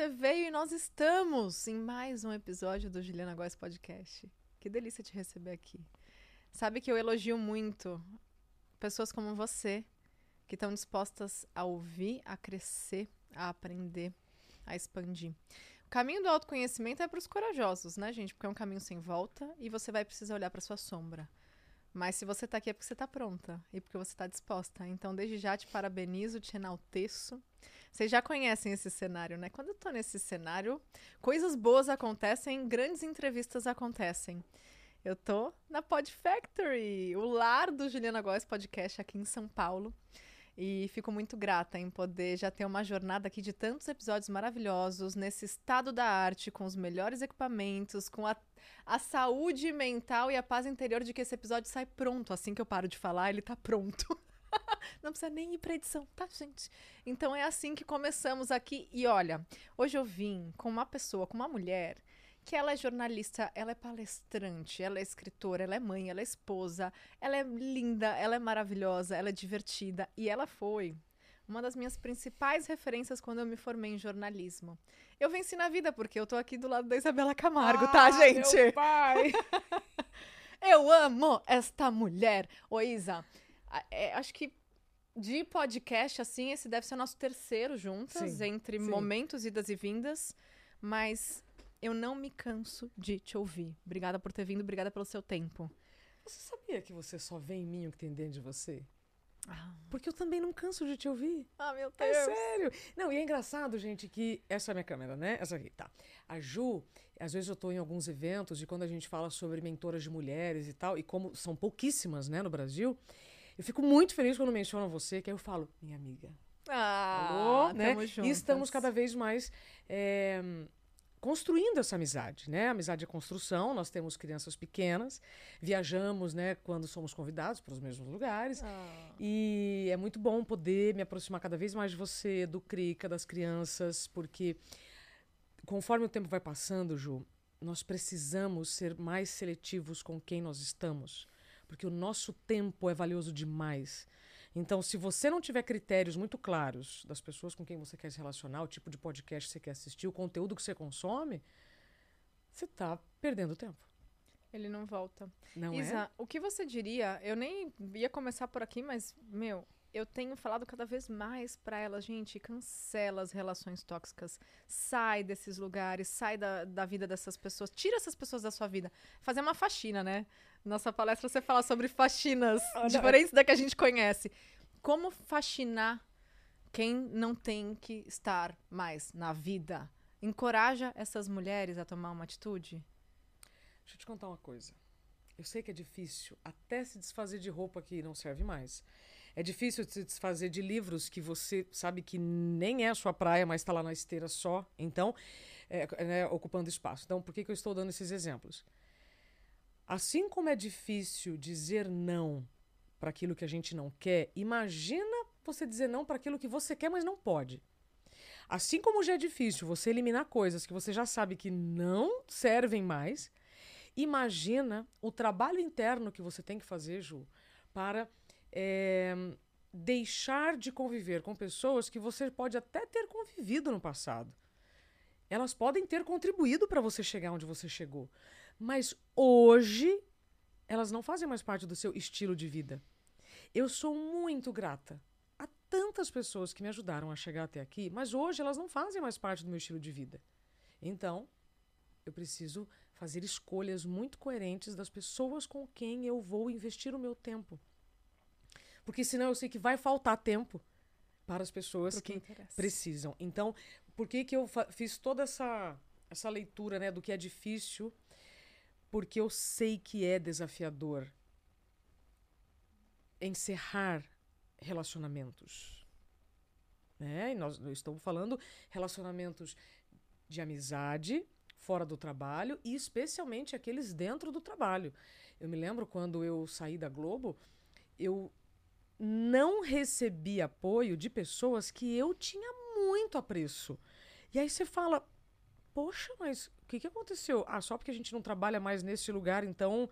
você veio e nós estamos em mais um episódio do Juliana Góes Podcast. Que delícia te receber aqui. Sabe que eu elogio muito pessoas como você, que estão dispostas a ouvir, a crescer, a aprender, a expandir. O caminho do autoconhecimento é para os corajosos, né, gente? Porque é um caminho sem volta e você vai precisar olhar para sua sombra. Mas se você está aqui é porque você está pronta e porque você está disposta. Então, desde já te parabenizo, te enalteço. Vocês já conhecem esse cenário, né? Quando eu tô nesse cenário, coisas boas acontecem, grandes entrevistas acontecem. Eu tô na Pod Factory, o lar do Juliana Góes Podcast aqui em São Paulo. E fico muito grata em poder já ter uma jornada aqui de tantos episódios maravilhosos, nesse estado da arte, com os melhores equipamentos, com a, a saúde mental e a paz interior de que esse episódio sai pronto. Assim que eu paro de falar, ele tá pronto. Não precisa nem ir pra edição, tá, gente? Então é assim que começamos aqui. E olha, hoje eu vim com uma pessoa, com uma mulher que ela é jornalista, ela é palestrante, ela é escritora, ela é mãe, ela é esposa, ela é linda, ela é maravilhosa, ela é divertida e ela foi uma das minhas principais referências quando eu me formei em jornalismo. Eu venci na vida porque eu tô aqui do lado da Isabela Camargo, tá, ah, tá, gente? Meu pai. eu amo esta mulher. Ô, Isa, é, acho que de podcast, assim, esse deve ser o nosso terceiro juntas, sim, entre sim. momentos, idas e vindas. Mas eu não me canso de te ouvir. Obrigada por ter vindo, obrigada pelo seu tempo. Você sabia que você só vê em mim o que tem dentro de você? Ah. Porque eu também não canso de te ouvir. Ah, meu é Deus. É sério. Não, e é engraçado, gente, que essa é a minha câmera, né? Essa aqui, tá. A Ju, às vezes eu tô em alguns eventos e quando a gente fala sobre mentoras de mulheres e tal, e como são pouquíssimas, né, no Brasil, eu fico muito feliz quando mencionam você, que aí eu falo, minha amiga. Ah, Alô, né? E estamos cada vez mais é, construindo essa amizade, né? A amizade é construção, nós temos crianças pequenas, viajamos, né, quando somos convidados para os mesmos lugares. Ah. E é muito bom poder me aproximar cada vez mais de você, do Crica, das crianças, porque conforme o tempo vai passando, Ju, nós precisamos ser mais seletivos com quem nós estamos, porque o nosso tempo é valioso demais. Então, se você não tiver critérios muito claros das pessoas com quem você quer se relacionar, o tipo de podcast que você quer assistir, o conteúdo que você consome, você está perdendo tempo. Ele não volta. Não Isa, é? o que você diria? Eu nem ia começar por aqui, mas, meu, eu tenho falado cada vez mais para ela, gente, cancela as relações tóxicas. Sai desses lugares, sai da, da vida dessas pessoas, tira essas pessoas da sua vida. Fazer uma faxina, né? Nossa palestra você fala sobre faxinas ah, diferentes da que a gente conhece. Como faxinar quem não tem que estar mais na vida? Encoraja essas mulheres a tomar uma atitude? Deixa eu te contar uma coisa. Eu sei que é difícil até se desfazer de roupa que não serve mais. É difícil se desfazer de livros que você sabe que nem é a sua praia, mas está lá na esteira só. Então, é, é, ocupando espaço. Então, por que, que eu estou dando esses exemplos? Assim como é difícil dizer não para aquilo que a gente não quer, imagina você dizer não para aquilo que você quer, mas não pode. Assim como já é difícil você eliminar coisas que você já sabe que não servem mais, imagina o trabalho interno que você tem que fazer, Ju, para é, deixar de conviver com pessoas que você pode até ter convivido no passado. Elas podem ter contribuído para você chegar onde você chegou. Mas hoje elas não fazem mais parte do seu estilo de vida. Eu sou muito grata a tantas pessoas que me ajudaram a chegar até aqui, mas hoje elas não fazem mais parte do meu estilo de vida. Então, eu preciso fazer escolhas muito coerentes das pessoas com quem eu vou investir o meu tempo. Porque senão eu sei que vai faltar tempo para as pessoas que, que precisam. Então, por que, que eu fiz toda essa, essa leitura né, do que é difícil porque eu sei que é desafiador encerrar relacionamentos. Né? E nós estamos falando relacionamentos de amizade, fora do trabalho e especialmente aqueles dentro do trabalho. Eu me lembro quando eu saí da Globo, eu não recebi apoio de pessoas que eu tinha muito apreço. E aí você fala, poxa, mas que, que aconteceu? Ah, só porque a gente não trabalha mais nesse lugar, então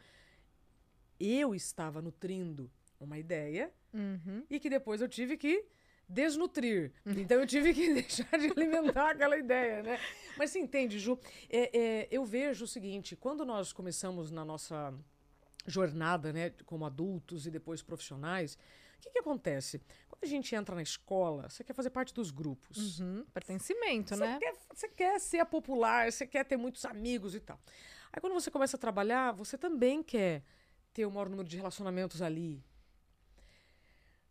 eu estava nutrindo uma ideia uhum. e que depois eu tive que desnutrir. Então eu tive que deixar de alimentar aquela ideia, né? Mas você entende, Ju? É, é, eu vejo o seguinte: quando nós começamos na nossa jornada, né, como adultos e depois profissionais, o que, que acontece? Quando a gente entra na escola, você quer fazer parte dos grupos. Uhum, pertencimento, você né? Quer, você quer ser popular, você quer ter muitos amigos e tal. Aí quando você começa a trabalhar, você também quer ter o maior número de relacionamentos ali.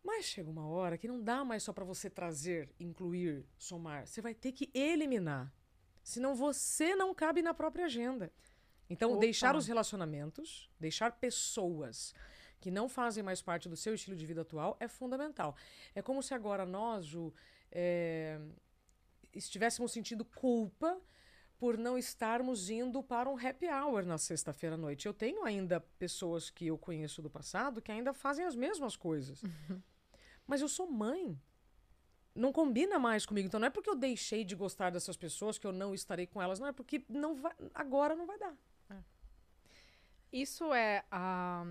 Mas chega uma hora que não dá mais só para você trazer, incluir, somar. Você vai ter que eliminar. Senão você não cabe na própria agenda. Então, Opa. deixar os relacionamentos, deixar pessoas que não fazem mais parte do seu estilo de vida atual é fundamental. É como se agora nós, Ju, é, estivéssemos sentindo culpa por não estarmos indo para um happy hour na sexta-feira à noite. Eu tenho ainda pessoas que eu conheço do passado que ainda fazem as mesmas coisas. Uhum. Mas eu sou mãe. Não combina mais comigo. Então não é porque eu deixei de gostar dessas pessoas que eu não estarei com elas. Não é porque não vai, agora não vai dar. É. Isso é a,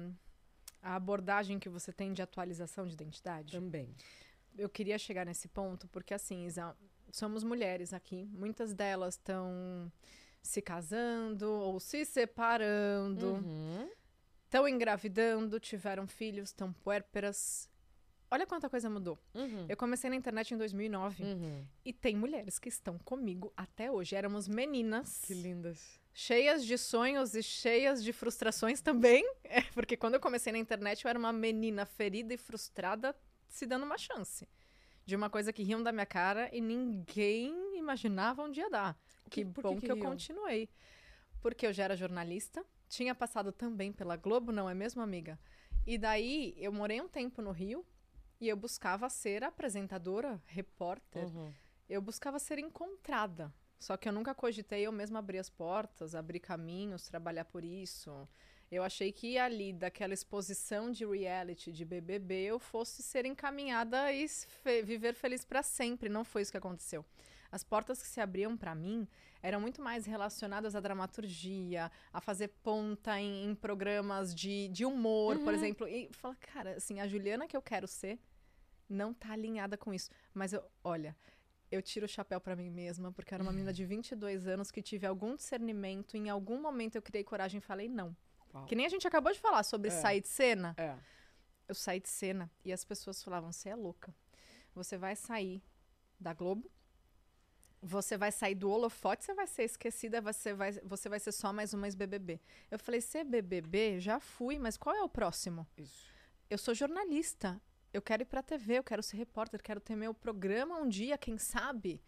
a abordagem que você tem de atualização de identidade? Também. Eu queria chegar nesse ponto porque, assim, Isa, somos mulheres aqui. Muitas delas estão se casando ou se separando, estão uhum. engravidando, tiveram filhos, estão puérperas. Olha quanta coisa mudou. Uhum. Eu comecei na internet em 2009 uhum. e tem mulheres que estão comigo até hoje. Éramos meninas. Que lindas. Cheias de sonhos e cheias de frustrações também. É, porque quando eu comecei na internet eu era uma menina ferida e frustrada se dando uma chance de uma coisa que riam da minha cara e ninguém imaginava onde ia dar. Que, que bom que, que, que eu continuei. Porque eu já era jornalista, tinha passado também pela Globo, não é mesmo, amiga? E daí eu morei um tempo no Rio e eu buscava ser apresentadora, repórter. Uhum. Eu buscava ser encontrada. Só que eu nunca cogitei eu mesma abrir as portas, abrir caminhos, trabalhar por isso. Eu achei que ali, daquela exposição de reality, de BBB, eu fosse ser encaminhada e fe viver feliz para sempre. Não foi isso que aconteceu. As portas que se abriam para mim eram muito mais relacionadas à dramaturgia, a fazer ponta em, em programas de, de humor, uhum. por exemplo. E fala, cara, assim, a Juliana que eu quero ser não tá alinhada com isso. Mas eu, olha, eu tiro o chapéu para mim mesma, porque eu era uma menina de 22 anos que tive algum discernimento, em algum momento eu criei coragem e falei não. Que nem a gente acabou de falar sobre é. sair de cena. É. Eu saí de cena e as pessoas falavam: você é louca. Você vai sair da Globo, você vai sair do holofote, você vai ser esquecida, você vai, você vai ser só mais uma ex-BBB. Eu falei: ser BBB, já fui, mas qual é o próximo? Isso. Eu sou jornalista. Eu quero ir pra TV, eu quero ser repórter, quero ter meu programa um dia, quem sabe?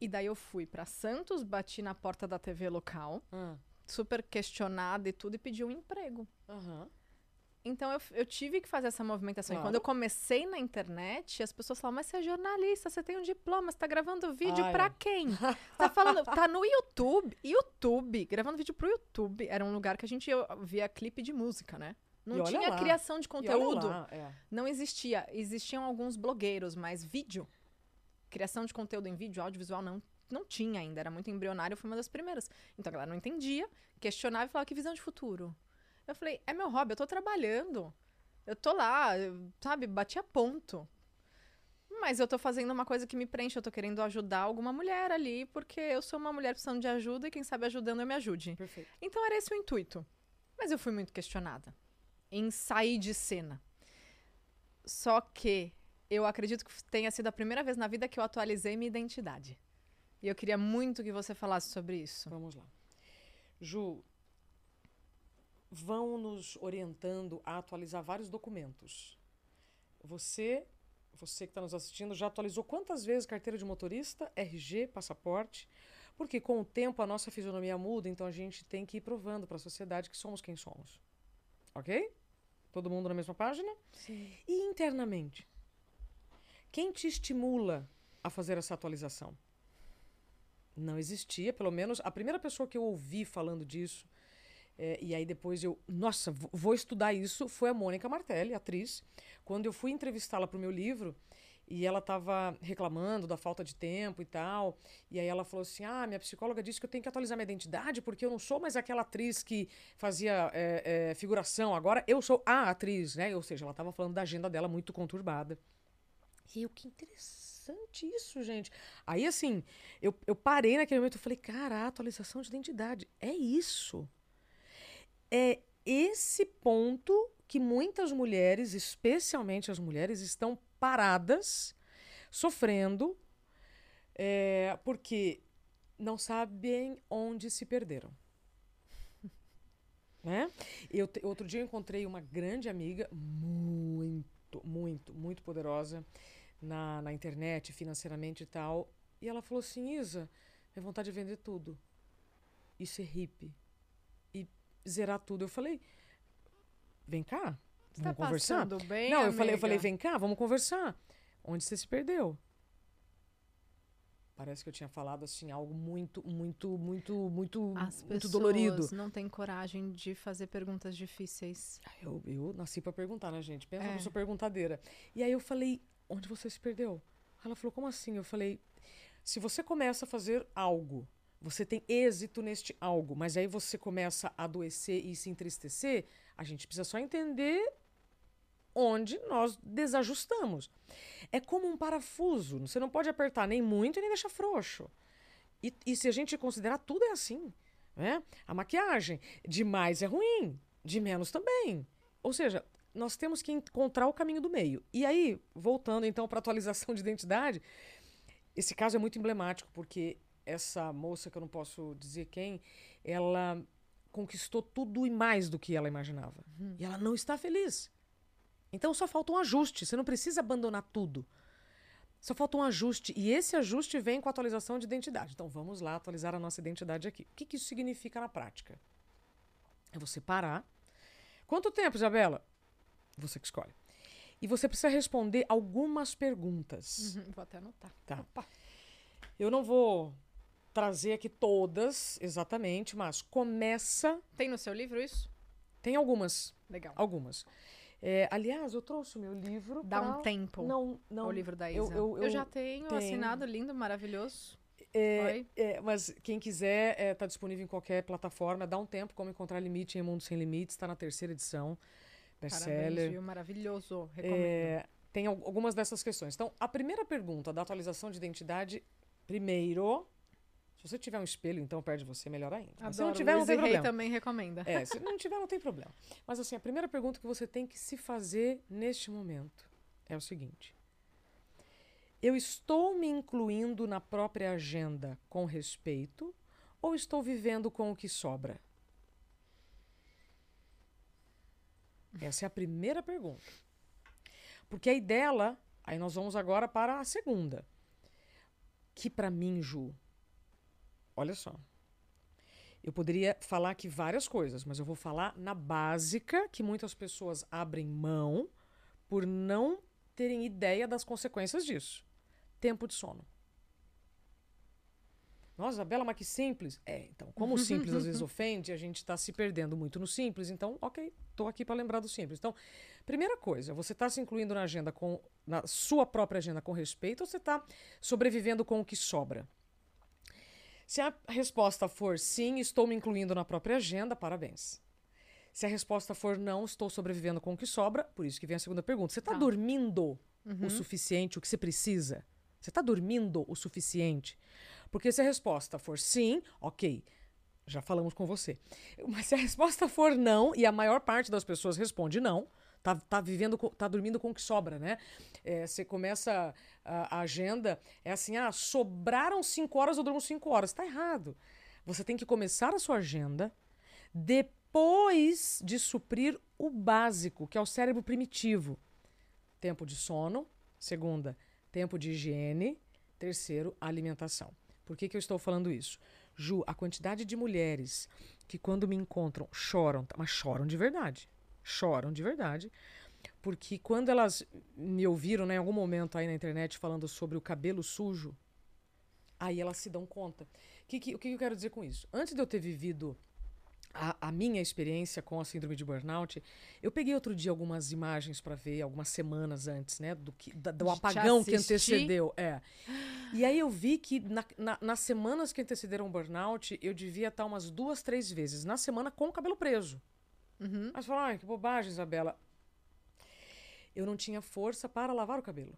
E daí eu fui para Santos, bati na porta da TV local. Hum super questionada e tudo, e pediu um emprego. Uhum. Então eu, eu tive que fazer essa movimentação. Claro. E quando eu comecei na internet, as pessoas falavam, mas você é jornalista, você tem um diploma, você tá gravando vídeo ah, pra é. quem? tá falando, tá no YouTube. YouTube, gravando vídeo pro YouTube. Era um lugar que a gente via clipe de música, né? Não tinha lá. criação de conteúdo. Lá, é. Não existia. Existiam alguns blogueiros, mas vídeo. Criação de conteúdo em vídeo, audiovisual, não não tinha ainda, era muito embrionário, eu fui uma das primeiras. Então a galera não entendia, questionava e falava, que visão de futuro? Eu falei, é meu hobby, eu tô trabalhando. Eu tô lá, eu, sabe, bati a ponto. Mas eu tô fazendo uma coisa que me preenche, eu tô querendo ajudar alguma mulher ali, porque eu sou uma mulher precisando de ajuda e quem sabe ajudando eu me ajude. Perfeito. Então era esse o intuito. Mas eu fui muito questionada em sair de cena. Só que eu acredito que tenha sido a primeira vez na vida que eu atualizei minha identidade. E eu queria muito que você falasse sobre isso. Vamos lá. Ju, vão nos orientando a atualizar vários documentos. Você, você que está nos assistindo, já atualizou quantas vezes carteira de motorista, RG, passaporte? Porque com o tempo a nossa fisionomia muda, então a gente tem que ir provando para a sociedade que somos quem somos. Ok? Todo mundo na mesma página? Sim. E internamente? Quem te estimula a fazer essa atualização? Não existia, pelo menos a primeira pessoa que eu ouvi falando disso, é, e aí depois eu, nossa, vou estudar isso, foi a Mônica Martelli, atriz. Quando eu fui entrevistá-la para o meu livro, e ela estava reclamando da falta de tempo e tal. E aí ela falou assim: Ah, minha psicóloga disse que eu tenho que atualizar minha identidade porque eu não sou mais aquela atriz que fazia é, é, figuração. Agora eu sou a atriz, né? Ou seja, ela estava falando da agenda dela muito conturbada. E eu, que interessante isso, gente. Aí, assim, eu, eu parei naquele momento e falei, cara, atualização de identidade, é isso. É esse ponto que muitas mulheres, especialmente as mulheres, estão paradas, sofrendo, é, porque não sabem onde se perderam. né? Eu, outro dia eu encontrei uma grande amiga, muito, muito, muito poderosa na, na internet, financeiramente e tal. E ela falou assim: Isa, minha vontade de vender tudo. E ser hippie. E zerar tudo. Eu falei: vem cá, vamos tá conversar. Bem, Não, eu amiga? falei, eu falei, vem cá, vamos conversar. Onde você se perdeu? Parece que eu tinha falado assim algo muito, muito, muito, muito, As muito dolorido. pessoas não têm coragem de fazer perguntas difíceis. Eu, eu nasci para perguntar, né, gente? Pensa É. eu sou perguntadeira. E aí eu falei, onde você se perdeu? Ela falou, como assim? Eu falei, se você começa a fazer algo, você tem êxito neste algo, mas aí você começa a adoecer e se entristecer, a gente precisa só entender onde nós desajustamos. É como um parafuso, você não pode apertar nem muito e nem deixar frouxo. E, e se a gente considerar, tudo é assim. Né? A maquiagem, de mais é ruim, de menos também. Ou seja, nós temos que encontrar o caminho do meio. E aí, voltando então para a atualização de identidade, esse caso é muito emblemático, porque essa moça, que eu não posso dizer quem, ela conquistou tudo e mais do que ela imaginava. E ela não está feliz. Então só falta um ajuste. Você não precisa abandonar tudo. Só falta um ajuste. E esse ajuste vem com a atualização de identidade. Então vamos lá atualizar a nossa identidade aqui. O que, que isso significa na prática? É você parar. Quanto tempo, Isabela? Você que escolhe. E você precisa responder algumas perguntas. Uhum, vou até anotar. Tá. Opa. Eu não vou trazer aqui todas exatamente, mas começa. Tem no seu livro isso? Tem algumas. Legal. Algumas. É, aliás, eu trouxe o meu livro. Dá pra- um tempo. Não, não. o livro da Isa. eu- eu- eu já tenho, tenho. assinado, lindo, maravilhoso. É, é, mas quem quiser, está disponível em qualquer plataforma. Dá um tempo, como encontrar limite em Mundo Sem Limites. Está na terceira edição. Best-seller. Maravilhoso. Recomendo. É, tem al- algumas dessas questões. Então, a primeira pergunta da atualização de identidade, primeiro, se você tiver um espelho, então perto de você, melhor ainda. Mas se não Adoro. tiver, não Luiz tem e Rei problema. também recomenda. É, se não tiver, não tem problema. Mas assim, a primeira pergunta que você tem que se fazer neste momento é o seguinte: Eu estou me incluindo na própria agenda com respeito ou estou vivendo com o que sobra? Essa é a primeira pergunta. Porque aí dela, aí nós vamos agora para a segunda. Que para mim, Ju, olha só. Eu poderia falar aqui várias coisas, mas eu vou falar na básica que muitas pessoas abrem mão por não terem ideia das consequências disso. Tempo de sono. Nossa, Bela, mas que simples. É, então, como o simples às vezes ofende, a gente está se perdendo muito no simples, então, ok, estou aqui para lembrar do simples. Então, primeira coisa, você está se incluindo na agenda com na sua própria agenda com respeito ou você está sobrevivendo com o que sobra? Se a resposta for sim, estou me incluindo na própria agenda, parabéns. Se a resposta for não, estou sobrevivendo com o que sobra, por isso que vem a segunda pergunta. Você está Tá. dormindo o suficiente, o que você precisa? Você está dormindo o suficiente? Porque se a resposta for sim, ok, já falamos com você. Mas se a resposta for não, e a maior parte das pessoas responde não, tá, tá vivendo, tá dormindo com o que sobra, né? É, você começa a, a agenda, é assim, ah, sobraram cinco horas, eu durmo cinco horas. Tá errado. Você tem que começar a sua agenda depois de suprir o básico, que é o cérebro primitivo. Tempo de sono. Segunda, tempo de higiene. Terceiro, alimentação. Por que, que eu estou falando isso? Ju, a quantidade de mulheres que quando me encontram choram, mas choram de verdade. Choram de verdade. Porque quando elas me ouviram né, em algum momento aí na internet falando sobre o cabelo sujo, aí elas se dão conta. Que que- o que eu quero dizer com isso? Antes de eu ter vivido a, a minha experiência com a síndrome de burnout, eu peguei outro dia algumas imagens para ver, algumas semanas antes, né, do, que, da- do apagão que antecedeu. É. E aí eu vi que na- na- nas semanas que antecederam o burnout, eu devia estar umas duas, três vezes na semana com o cabelo preso. Uhum. Mas falaram, ai, que bobagem, Isabela. Eu não tinha força para lavar o cabelo.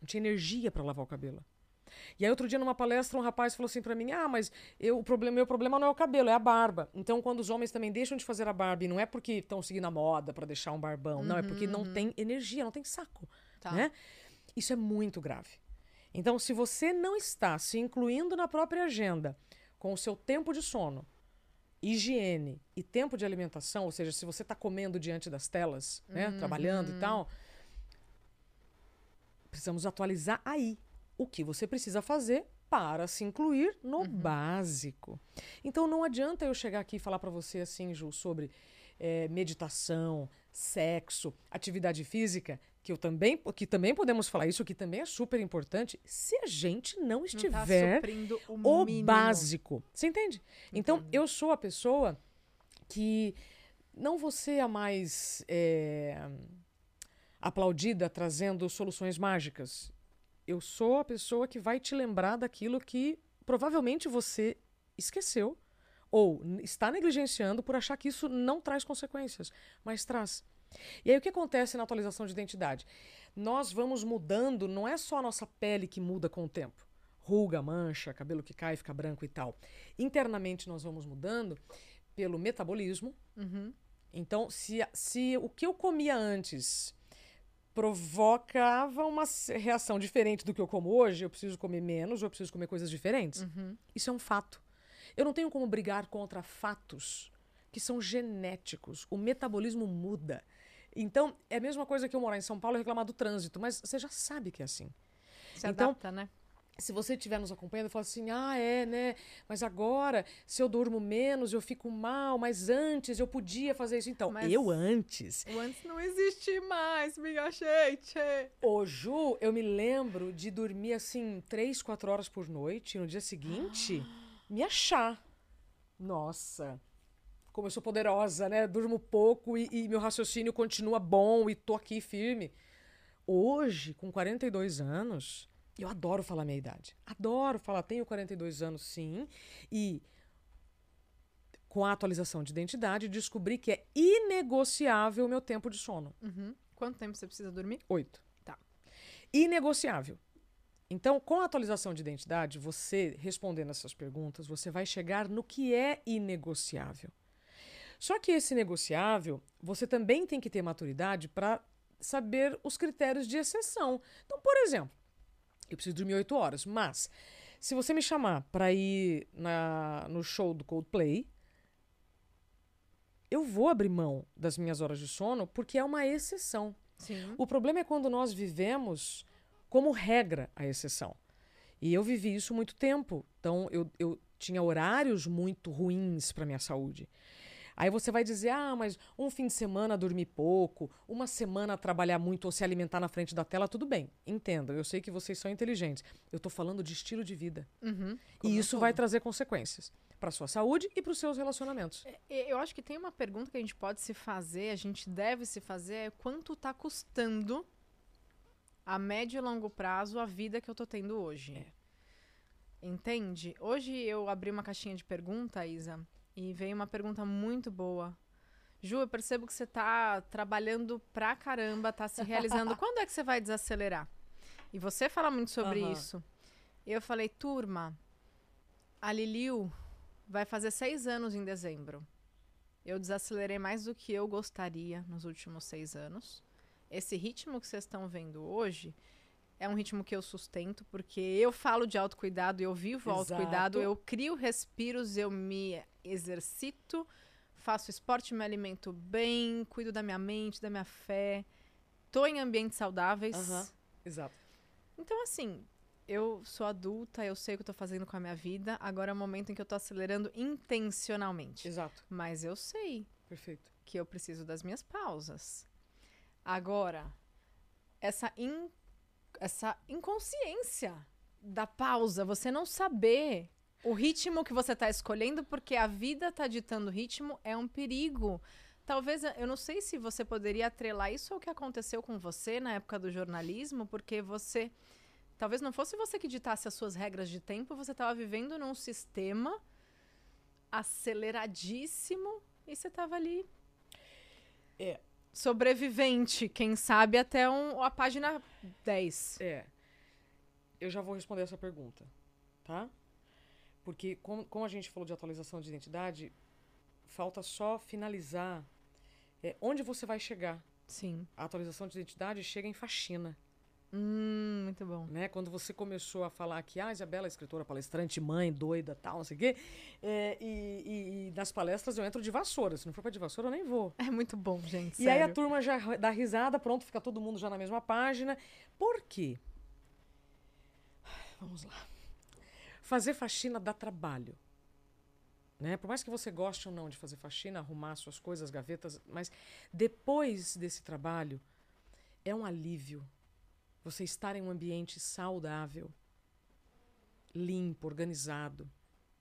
não tinha energia para lavar o cabelo. E aí outro dia numa palestra um rapaz falou assim para mim: "Ah, mas eu, o problema, meu problema não é o cabelo, é a barba". Então quando os homens também deixam de fazer a barba, e não é porque estão seguindo a moda para deixar um barbão, não, é porque não tem energia, não tem saco, Tá. né? Isso é muito grave. Então, se você não está se incluindo na própria agenda com o seu tempo de sono, higiene e tempo de alimentação, ou seja, se você está comendo diante das telas, né, trabalhando e tal, precisamos atualizar aí o que você precisa fazer para se incluir no básico. Então, não adianta eu chegar aqui e falar para você assim, Ju, sobre eh, meditação, sexo, atividade física, que eu também, que também podemos falar isso, que também é super importante, se a gente não Não tá estiver o, o básico. Você entende? Então, eu sou a pessoa que não vou ser a mais é, aplaudida trazendo soluções mágicas. Eu sou a pessoa que vai te lembrar daquilo que provavelmente você esqueceu ou está negligenciando por achar que isso não traz consequências, mas traz. E aí o que acontece na atualização de identidade? Nós vamos mudando, não é só a nossa pele que muda com o tempo. Ruga, mancha, cabelo que cai, fica branco e tal. Internamente nós vamos mudando pelo metabolismo. Uhum. Então, se, se o que eu comia antes provocava uma reação diferente do que eu como hoje, eu preciso comer menos ou eu preciso comer coisas diferentes. Uhum. Isso é um fato. Eu não tenho como brigar contra fatos que são genéticos. O metabolismo muda. Então, é a mesma coisa que eu morar em São Paulo e reclamar do trânsito, mas você já sabe que é assim. Se Então, adapta, né? Se você estiver nos acompanhando falar assim, ah, é, né? Mas agora, se eu durmo menos, eu fico mal, mas antes eu podia fazer isso. Então, Mas- eu antes. O antes não existe mais, minha gente. Ô, Ju, eu me lembro de dormir assim, três, quatro horas por noite e no dia seguinte me achar. Nossa, como eu sou poderosa, né? Durmo pouco e, e meu raciocínio continua bom e tô aqui firme. Hoje, com 42 anos, eu adoro falar minha idade. Adoro falar, tenho 42 anos sim. E com a atualização de identidade, descobri que é inegociável o meu tempo de sono. Uhum. Quanto tempo você precisa dormir? Oito. Tá. Inegociável. Então, com a atualização de identidade, você respondendo essas perguntas, você vai chegar no que é inegociável. Só que esse negociável, você também tem que ter maturidade para saber os critérios de exceção. Então, por exemplo, eu preciso dormir oito horas, mas se você me chamar para ir na, no show do Coldplay, eu vou abrir mão das minhas horas de sono porque é uma exceção. Sim. O problema é quando nós vivemos como regra a exceção. E eu vivi isso muito tempo. Então, eu, eu tinha horários muito ruins para minha saúde. Aí você vai dizer, ah, mas um fim de semana dormir pouco, uma semana trabalhar muito ou se alimentar na frente da tela, tudo bem. Entenda, eu sei que vocês são inteligentes. Eu estou falando de estilo de vida. Uhum. E isso vai trazer consequências para sua saúde e para os seus relacionamentos. E- Eu acho que tem uma pergunta que a gente pode se fazer, a gente deve se fazer, é quanto tá custando a médio e longo prazo a vida que eu tô tendo hoje. É. Entende? Hoje eu abri uma caixinha de pergunta, Isa, e veio uma pergunta muito boa. Ju, eu percebo que você tá trabalhando pra caramba, tá se realizando. Quando é que você vai desacelerar? E você fala muito sobre Aham. isso. Eu falei, turma, a Liliu vai fazer seis anos em dezembro. Eu desacelerei mais do que eu gostaria nos últimos seis anos. Esse ritmo que vocês estão vendo hoje é um ritmo que eu sustento, porque eu falo de autocuidado, eu vivo Exato. autocuidado, eu crio respiros, eu me exercito, faço esporte, me alimento bem, cuido da minha mente, da minha fé, tô em ambientes saudáveis. Aham. Exato. Então, assim, eu sou adulta, eu sei o que eu tô fazendo com a minha vida, agora é o momento em que eu tô acelerando intencionalmente. Exato. Mas eu sei Perfeito. que eu preciso das minhas pausas. Agora, essa, in- essa inconsciência da pausa, você não saber o ritmo que você está escolhendo, porque a vida está ditando ritmo, é um perigo. Talvez, eu não sei se você poderia atrelar isso ao que aconteceu com você na época do jornalismo, porque você. Talvez não fosse você que ditasse as suas regras de tempo, você estava vivendo num sistema aceleradíssimo e você estava ali É. sobrevivente, quem sabe até um- a página 10. É. eu já vou responder essa pergunta, tá? Porque, como, como a gente falou de atualização de identidade, falta só finalizar é, onde você vai chegar. Sim. A atualização de identidade chega em faxina. Hum, muito bom. Né? Quando você começou a falar que ah, a Isabela é escritora, palestrante, mãe, doida, tal, não sei o quê, é, e, e, e, nas palestras eu entro de vassoura. Se não for pra de vassoura, eu nem vou. É muito bom, gente. E sério. aí a turma já dá risada, pronto, fica todo mundo já na mesma página. Por quê? Vamos lá. Fazer faxina dá trabalho. Né? Por mais que você goste ou não de fazer faxina, arrumar suas coisas, gavetas, mas depois desse trabalho, é um alívio você estar em um ambiente saudável, limpo, organizado.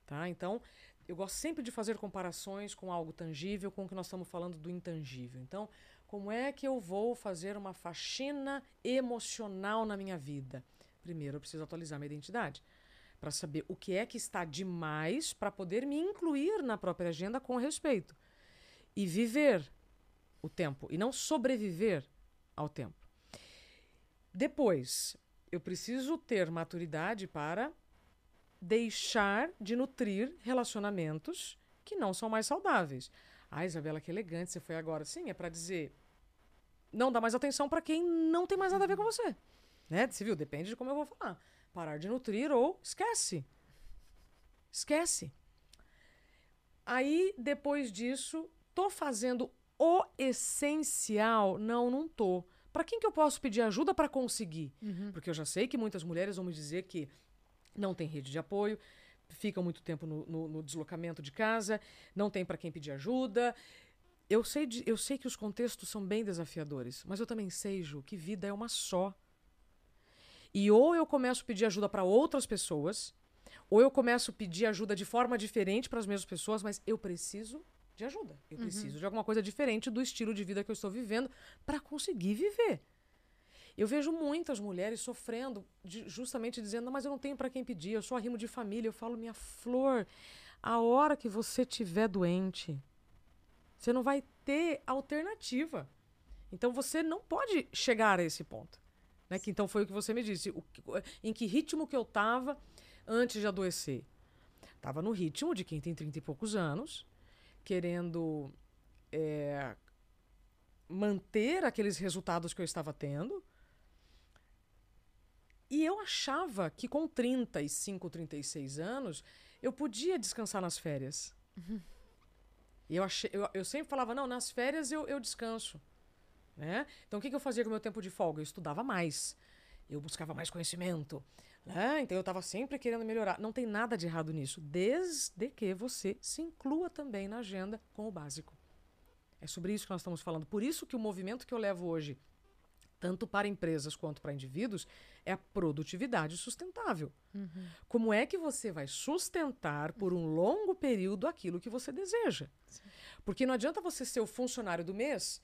Tá? Então, eu gosto sempre de fazer comparações com algo tangível, com o que nós estamos falando do intangível. Então, como é que eu vou fazer uma faxina emocional na minha vida? Primeiro, eu preciso atualizar minha identidade para saber o que é que está demais para poder me incluir na própria agenda com respeito e viver o tempo e não sobreviver ao tempo. Depois, eu preciso ter maturidade para deixar de nutrir relacionamentos que não são mais saudáveis. Ah, Isabela, que elegante você foi agora. Sim, é para dizer não dá mais atenção para quem não tem mais nada a ver com você. Né? Você viu? Depende de como eu vou falar. Parar de nutrir ou esquece. Esquece. Aí, depois disso, tô fazendo o essencial? Não, não tô. Para quem que eu posso pedir ajuda para conseguir? Uhum. Porque eu já sei que muitas mulheres vão me dizer que não tem rede de apoio, ficam muito tempo no, no, no deslocamento de casa, não tem para quem pedir ajuda. Eu sei, de, eu sei que os contextos são bem desafiadores, mas eu também sei, Ju, que vida é uma só. E ou eu começo a pedir ajuda para outras pessoas, ou eu começo a pedir ajuda de forma diferente para as mesmas pessoas, mas eu preciso de ajuda. Eu Uhum. preciso de alguma coisa diferente do estilo de vida que eu estou vivendo para conseguir viver. Eu vejo muitas mulheres sofrendo, de- justamente dizendo: não, mas eu não tenho para quem pedir, eu sou arrimo de família. Eu falo: minha flor, a hora que você estiver doente, você não vai ter alternativa. Então você não pode chegar a esse ponto. Né? Que então foi o que você me disse. O em que ritmo que eu estava antes de adoecer? Estava no ritmo de quem tem 30 e poucos anos, querendo é, manter aqueles resultados que eu estava tendo. E eu achava que com 35, 36 anos, eu podia descansar nas férias. E eu, achei, eu, eu sempre falava, não, nas férias eu, eu descanso. Né? Então, o que, que eu fazia com o meu tempo de folga? Eu estudava mais. Eu buscava mais conhecimento. Né? Então, eu estava sempre querendo melhorar. Não tem nada de errado nisso, desde que você se inclua também na agenda com o básico. É sobre isso que nós estamos falando. Por isso que o movimento que eu levo hoje, tanto para empresas quanto para indivíduos, é a produtividade sustentável. Como é que você vai sustentar por um longo período aquilo que você deseja? Porque não adianta você ser o funcionário do mês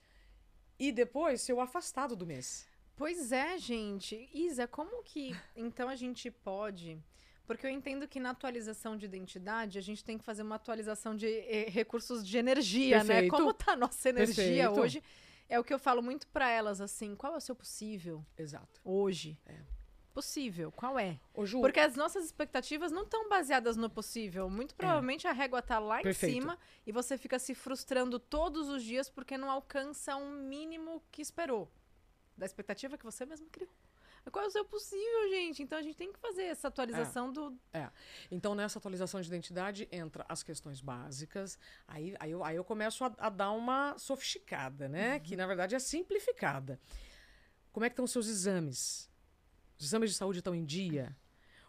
e depois ser o afastado do mês. Pois é, gente. Isa, como que então a gente pode. Porque eu entendo que na atualização de identidade a gente tem que fazer uma atualização de eh, recursos de energia, né? Perfeito. Como tá a nossa energia Perfeito. hoje? É o que eu falo muito para elas assim, qual é o seu possível Exato. hoje? Possível, qual é? Ô, Ju, Porque as nossas expectativas não estão baseadas no possível. Muito provavelmente a régua tá lá Perfeito. em cima e você fica se frustrando todos os dias porque não alcança um mínimo que esperou. Da expectativa que você mesmo criou. Qual é o seu possível, gente? Então a gente tem que fazer essa atualização do. Então, nessa atualização de identidade, entra as questões básicas. Aí, aí, eu, aí eu começo a, a dar uma sofisticada, né? Que, na verdade, é simplificada. Como é que estão os seus exames? Os exames de saúde estão em dia?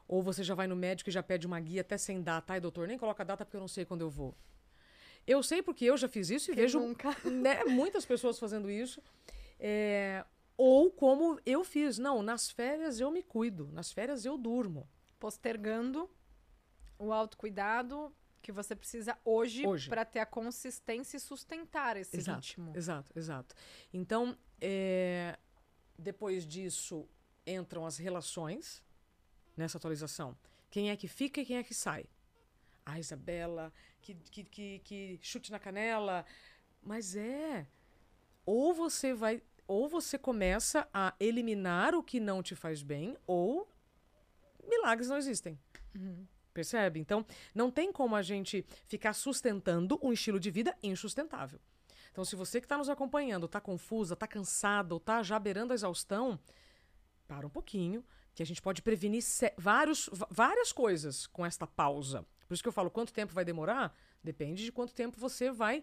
Ou você já vai no médico e já pede uma guia até sem data? Ai, doutor, nem coloca data porque eu não sei quando eu vou. Eu sei porque eu já fiz isso e Quem vejo né, muitas pessoas fazendo isso. É, ou como eu fiz. Não, nas férias eu me cuido. Nas férias eu durmo. Postergando o autocuidado que você precisa hoje, Hoje. para ter a consistência e sustentar esse Exato, ritmo. Exato, exato. Então, é, depois disso, entram as relações nessa atualização. Quem é que fica e quem é que sai. A Isabela, que, que, que, que chute na canela. Mas é. Ou você vai. Ou você começa a eliminar o que não te faz bem, ou milagres não existem. Uhum. Percebe? Então, não tem como a gente ficar sustentando um estilo de vida insustentável. Então, se você que está nos acompanhando está confusa, está cansada ou está já beirando a exaustão, para um pouquinho, que a gente pode prevenir vários, várias coisas com esta pausa. Por isso que eu falo, quanto tempo vai demorar? Depende de quanto tempo você vai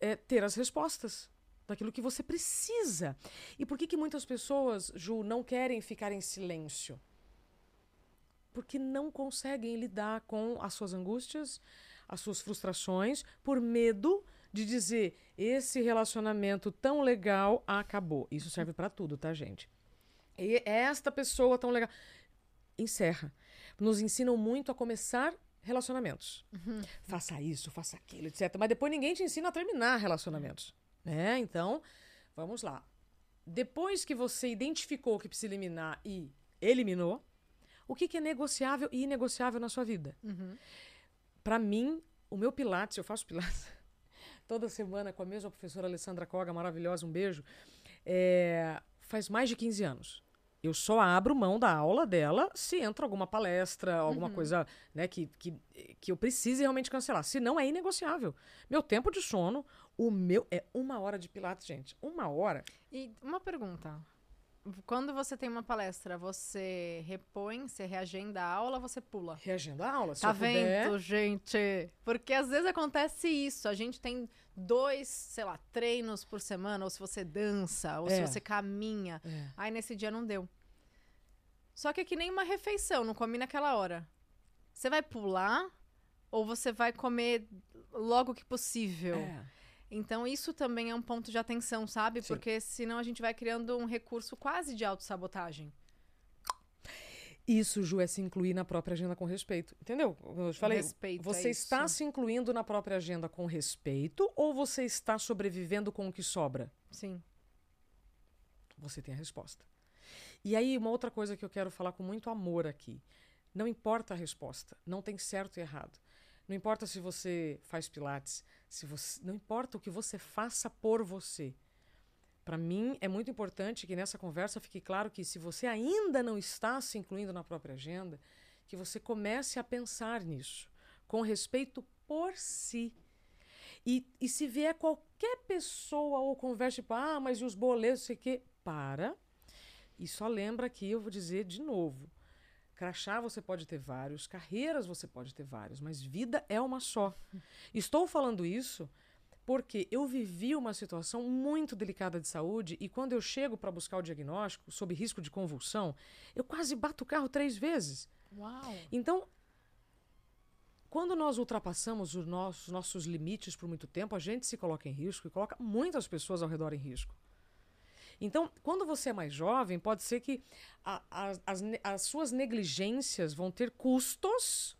é, ter as respostas daquilo que você precisa. E por que, que muitas pessoas, Ju, não querem ficar em silêncio? Porque não conseguem lidar com as suas angústias, as suas frustrações, por medo de dizer esse relacionamento tão legal acabou. Isso serve para tudo, tá, gente? E esta pessoa tão legal encerra. Nos ensinam muito a começar relacionamentos. Uhum. Faça isso, faça aquilo, etc. Mas depois ninguém te ensina a terminar relacionamentos. Né? Então, vamos lá. Depois que você identificou o que precisa eliminar e eliminou, o que, que é negociável e inegociável na sua vida? Uhum. Para mim, o meu Pilates, eu faço Pilates toda semana com a mesma professora Alessandra Koga, maravilhosa, um beijo, é, faz mais de 15 anos. Eu só abro mão da aula dela se entra alguma palestra, alguma uhum. coisa né, que, que, que eu precise realmente cancelar. Se não, é inegociável. Meu tempo de sono, o meu é uma hora de pilates, gente. Uma hora. E uma pergunta. Quando você tem uma palestra, você repõe, você reagenda a aula, você pula? Reagenda a aula, se Tá vendo, puder. gente? Porque às vezes acontece isso. A gente tem dois, sei lá, treinos por semana, ou se você dança, ou é. se você caminha. É. Aí nesse dia não deu. Só que é que nem uma refeição, não come naquela hora. Você vai pular ou você vai comer logo que possível? É. Então, isso também é um ponto de atenção, sabe? Sim. Porque senão a gente vai criando um recurso quase de autossabotagem. Isso, Ju, é se incluir na própria agenda com respeito. Entendeu? Eu te falei, respeito, você é está isso. se incluindo na própria agenda com respeito ou você está sobrevivendo com o que sobra? Sim. Você tem a resposta. E aí, uma outra coisa que eu quero falar com muito amor aqui. Não importa a resposta, não tem certo e errado. Não importa se você faz pilates, se você, não importa o que você faça por você. Para mim é muito importante que nessa conversa fique claro que se você ainda não está se incluindo na própria agenda, que você comece a pensar nisso, com respeito por si. E, e se vier qualquer pessoa ou conversa, tipo, ah, mas e os boletos, sei que, para. E só lembra que eu vou dizer de novo: Crachá você pode ter vários, carreiras você pode ter várias, mas vida é uma só. Estou falando isso porque eu vivi uma situação muito delicada de saúde e quando eu chego para buscar o diagnóstico, sob risco de convulsão, eu quase bato o carro três vezes. Uau! Então, quando nós ultrapassamos os nossos, nossos limites por muito tempo, a gente se coloca em risco e coloca muitas pessoas ao redor em risco. Então, quando você é mais jovem, pode ser que a, a, as, as suas negligências vão ter custos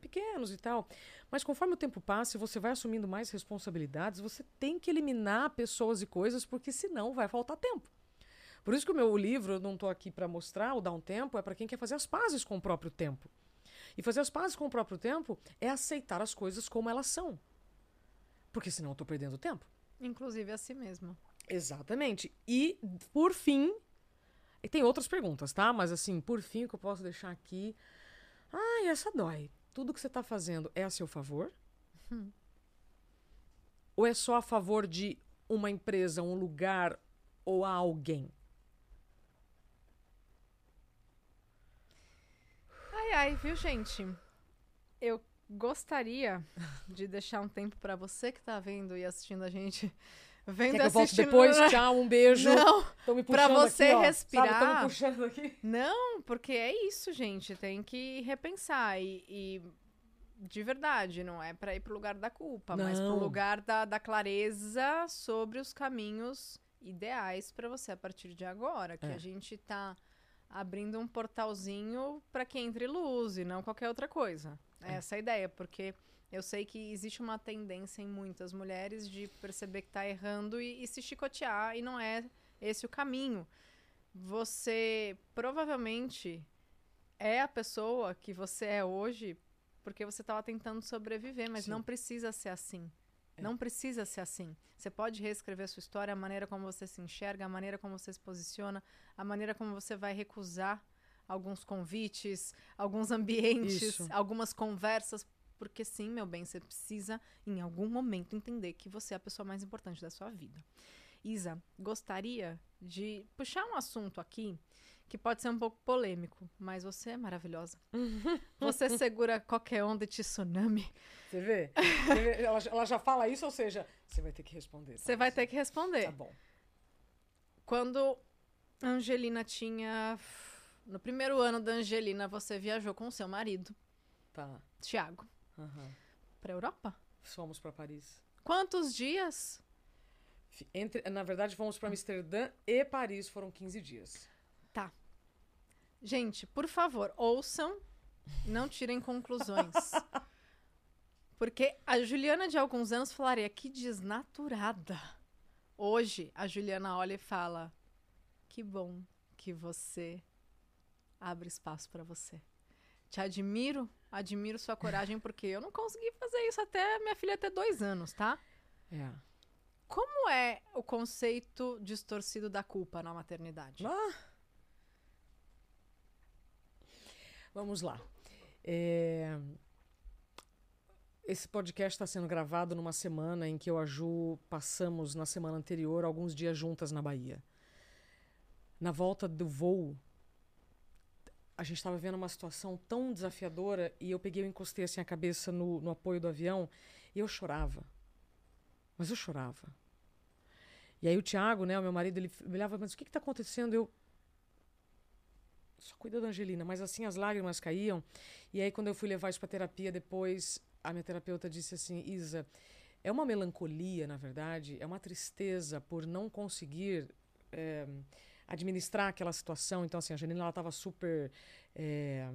pequenos e tal. Mas conforme o tempo passa e você vai assumindo mais responsabilidades, você tem que eliminar pessoas e coisas, porque senão vai faltar tempo. Por isso que o meu livro, eu não estou aqui para mostrar, o Dar um Tempo, é para quem quer fazer as pazes com o próprio tempo. E fazer as pazes com o próprio tempo é aceitar as coisas como elas são. Porque senão eu estou perdendo tempo. Inclusive a si mesmo. Exatamente. E, por fim, e tem outras perguntas, tá? Mas, assim, por fim, o que eu posso deixar aqui. Ai, essa dói. Tudo que você está fazendo é a seu favor? Hum. Ou é só a favor de uma empresa, um lugar ou a alguém? Ai, ai, viu, gente? Eu gostaria de deixar um tempo para você que está vendo e assistindo a gente Vendo Quer que eu depois? Tchau, um beijo. Não, me pra você aqui, respirar. Sabe, me puxando aqui. Não, porque é isso, gente. Tem que repensar. E, e de verdade, não é para ir pro lugar da culpa, não. mas pro lugar da, da clareza sobre os caminhos ideais para você a partir de agora. Que é. a gente tá abrindo um portalzinho para que entre luz e não qualquer outra coisa. É, é essa a ideia, porque eu sei que existe uma tendência em muitas mulheres de perceber que está errando e, e se chicotear, e não é esse o caminho. Você provavelmente é a pessoa que você é hoje porque você estava tentando sobreviver, mas Sim. não precisa ser assim. É. Não precisa ser assim. Você pode reescrever sua história, a maneira como você se enxerga, a maneira como você se posiciona, a maneira como você vai recusar alguns convites, alguns ambientes, Isso. algumas conversas. Porque sim, meu bem, você precisa, em algum momento, entender que você é a pessoa mais importante da sua vida. Isa, gostaria de puxar um assunto aqui que pode ser um pouco polêmico, mas você é maravilhosa. Você segura qualquer onda de tsunami. Você vê? Você vê? Ela, ela já fala isso, ou seja, você vai ter que responder. Você vai ter que responder. Tá bom. Quando a Angelina tinha. No primeiro ano da Angelina, você viajou com o seu marido, Tá. Tiago, Aham. pra Europa. Fomos para Paris. Quantos dias? Entre, na verdade, fomos para Amsterdã e Paris. Foram 15 dias. Tá. Gente, por favor, ouçam, não tirem conclusões. Porque a Juliana de alguns anos falaria que desnaturada. Hoje, a Juliana olha e fala: Que bom que você abre espaço pra você. Te admiro, admiro sua coragem, porque eu não consegui fazer isso até minha filha ter dois anos, tá? É. Como é o conceito distorcido da culpa na maternidade? Ah. Vamos lá. É, Esse podcast está sendo gravado numa semana em que eu e a Ju passamos, na semana anterior, alguns dias juntas na Bahia. Na volta do voo, a gente estava vendo uma situação tão desafiadora e eu peguei, eu encostei assim a cabeça no, no apoio do avião e eu chorava. Mas eu chorava. E aí o Tiago, né, o meu marido, ele me olhava, mas o que está acontecendo? Eu, só cuida da Angelina, mas assim as lágrimas caíam. E aí, quando eu fui levar isso para terapia, depois a minha terapeuta disse assim: Isa, é uma melancolia, na verdade, é uma tristeza por não conseguir eh, administrar aquela situação. Então, assim, a Angelina ela estava super. eh,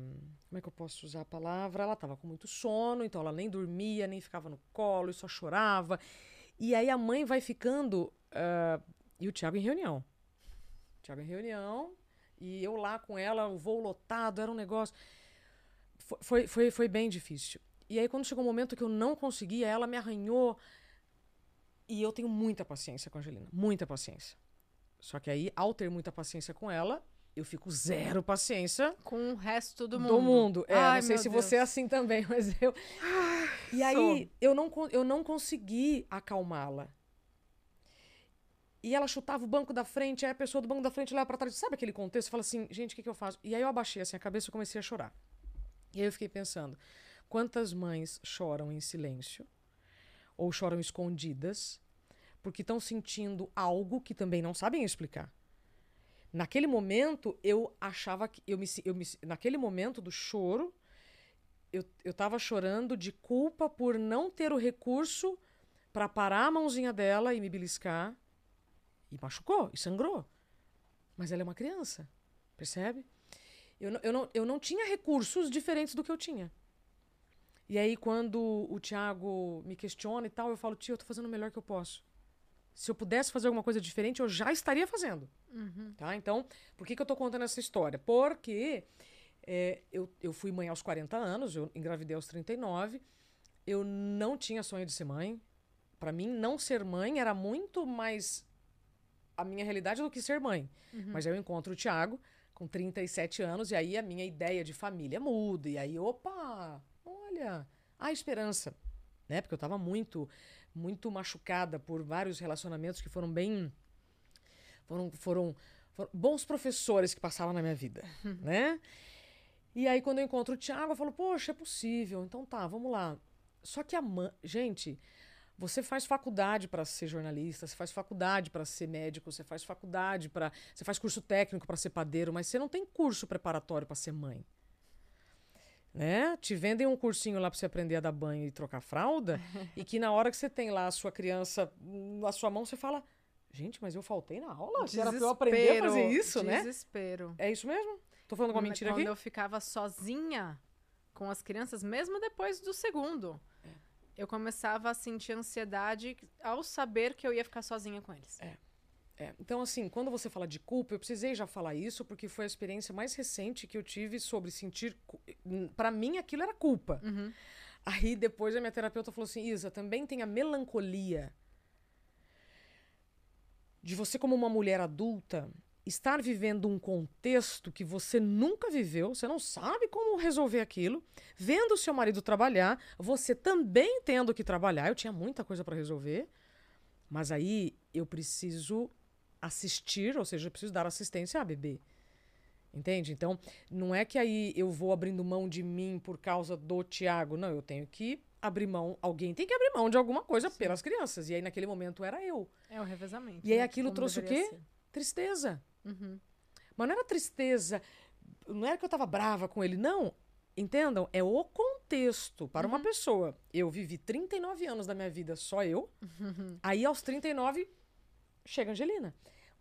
como é que eu posso usar a palavra? Ela estava com muito sono, então ela nem dormia, nem ficava no colo, e só chorava. E aí a mãe vai ficando. ah, e o Tiago em reunião. Tiago em reunião, e eu lá com ela, o voo lotado, era um negócio. Fo- Foi, foi, foi bem difícil. E aí, quando chegou o momento que eu não conseguia, ela me arranhou. E eu tenho muita paciência com a Angelina, muita paciência. Só que aí, ao ter muita paciência com ela, eu fico zero paciência Com o resto do mundo. do mundo. É, Ai, não sei se Deus. você é assim também, mas eu. E aí, eu não, eu não consegui acalmá-la. E ela chutava o banco da frente, aí a pessoa do banco da frente olhava pra trás. Sabe aquele contexto? Fala assim, gente, o que, que eu faço? E aí eu abaixei assim a cabeça e comecei a chorar. E aí eu fiquei pensando, quantas mães choram em silêncio? Ou choram escondidas? Porque estão sentindo algo que também não sabem explicar. Naquele momento, eu achava que. Eu me, eu me, naquele momento do choro, eu, eu tava chorando de culpa por não ter o recurso para parar a mãozinha dela e me beliscar. E machucou, e sangrou. Mas ela é uma criança, percebe? Eu, não- eu, não, eu não tinha recursos diferentes do que eu tinha. E aí, quando o Tiago me questiona e tal, eu falo, tio, eu tô fazendo o melhor que eu posso. Se eu pudesse fazer alguma coisa diferente, eu já estaria fazendo. Tá? Então, por que, que eu tô contando essa história? Porque é, eu, eu fui mãe aos 40 anos, eu engravidei aos 39. Eu não tinha sonho de ser mãe. Para mim, não ser mãe era muito mais a minha realidade do que ser mãe. Mas aí eu encontro o Thiago com 37 anos e aí a minha ideia de família muda. E aí, opa, olha, há esperança. Né? Porque eu estava muito, muito machucada por vários relacionamentos que foram bem foram, foram, foram bons professores que passavam na minha vida, né? E aí, quando eu encontro o Thiago, eu falo, poxa, é possível, então tá, vamos lá. Só que a mãe. Gente, você faz faculdade para ser jornalista, você faz faculdade para ser médico, você faz faculdade para. Você faz curso técnico para ser padeiro, mas você não tem curso preparatório para ser mãe. Né? Te vendem um cursinho lá para você aprender a dar banho e trocar fralda, e que na hora que você tem lá a sua criança na sua mão, você fala: Gente, mas eu faltei na aula? Que era pra eu aprender a fazer isso, né? Desespero. É isso mesmo? Tô falando uma Quando- mentira quando aqui? eu ficava sozinha com as crianças, mesmo depois do segundo, eu começava a sentir ansiedade ao saber que eu ia ficar sozinha com eles. É, Então, assim, quando você fala de culpa, eu precisei já falar isso porque foi a experiência mais recente que eu tive sobre sentir. cu- Pra mim, aquilo era culpa. Uhum. Aí depois a minha terapeuta falou assim: Isa, também tem a melancolia de você, como uma mulher adulta, estar vivendo um contexto que você nunca viveu, você não sabe como resolver aquilo, vendo o seu marido trabalhar, você também tendo que trabalhar, eu tinha muita coisa para resolver, mas aí eu preciso assistir, ou seja, eu preciso dar assistência a bebê. Entende? Então, não é que aí eu vou abrindo mão de mim por causa do Tiago. Não, eu tenho que abrir mão. Alguém tem que abrir mão de alguma coisa Sim. pelas crianças. E aí, naquele momento, era eu. É o revezamento. E aí, né? aquilo trouxe o quê? Ser. Tristeza. Uhum. Mas não era tristeza. Não era que eu tava brava com ele. Não. Entendam? É o contexto para uhum. uma pessoa. Eu vivi 39 anos da minha vida só eu. Uhum. Aí, aos 39, chega a Angelina.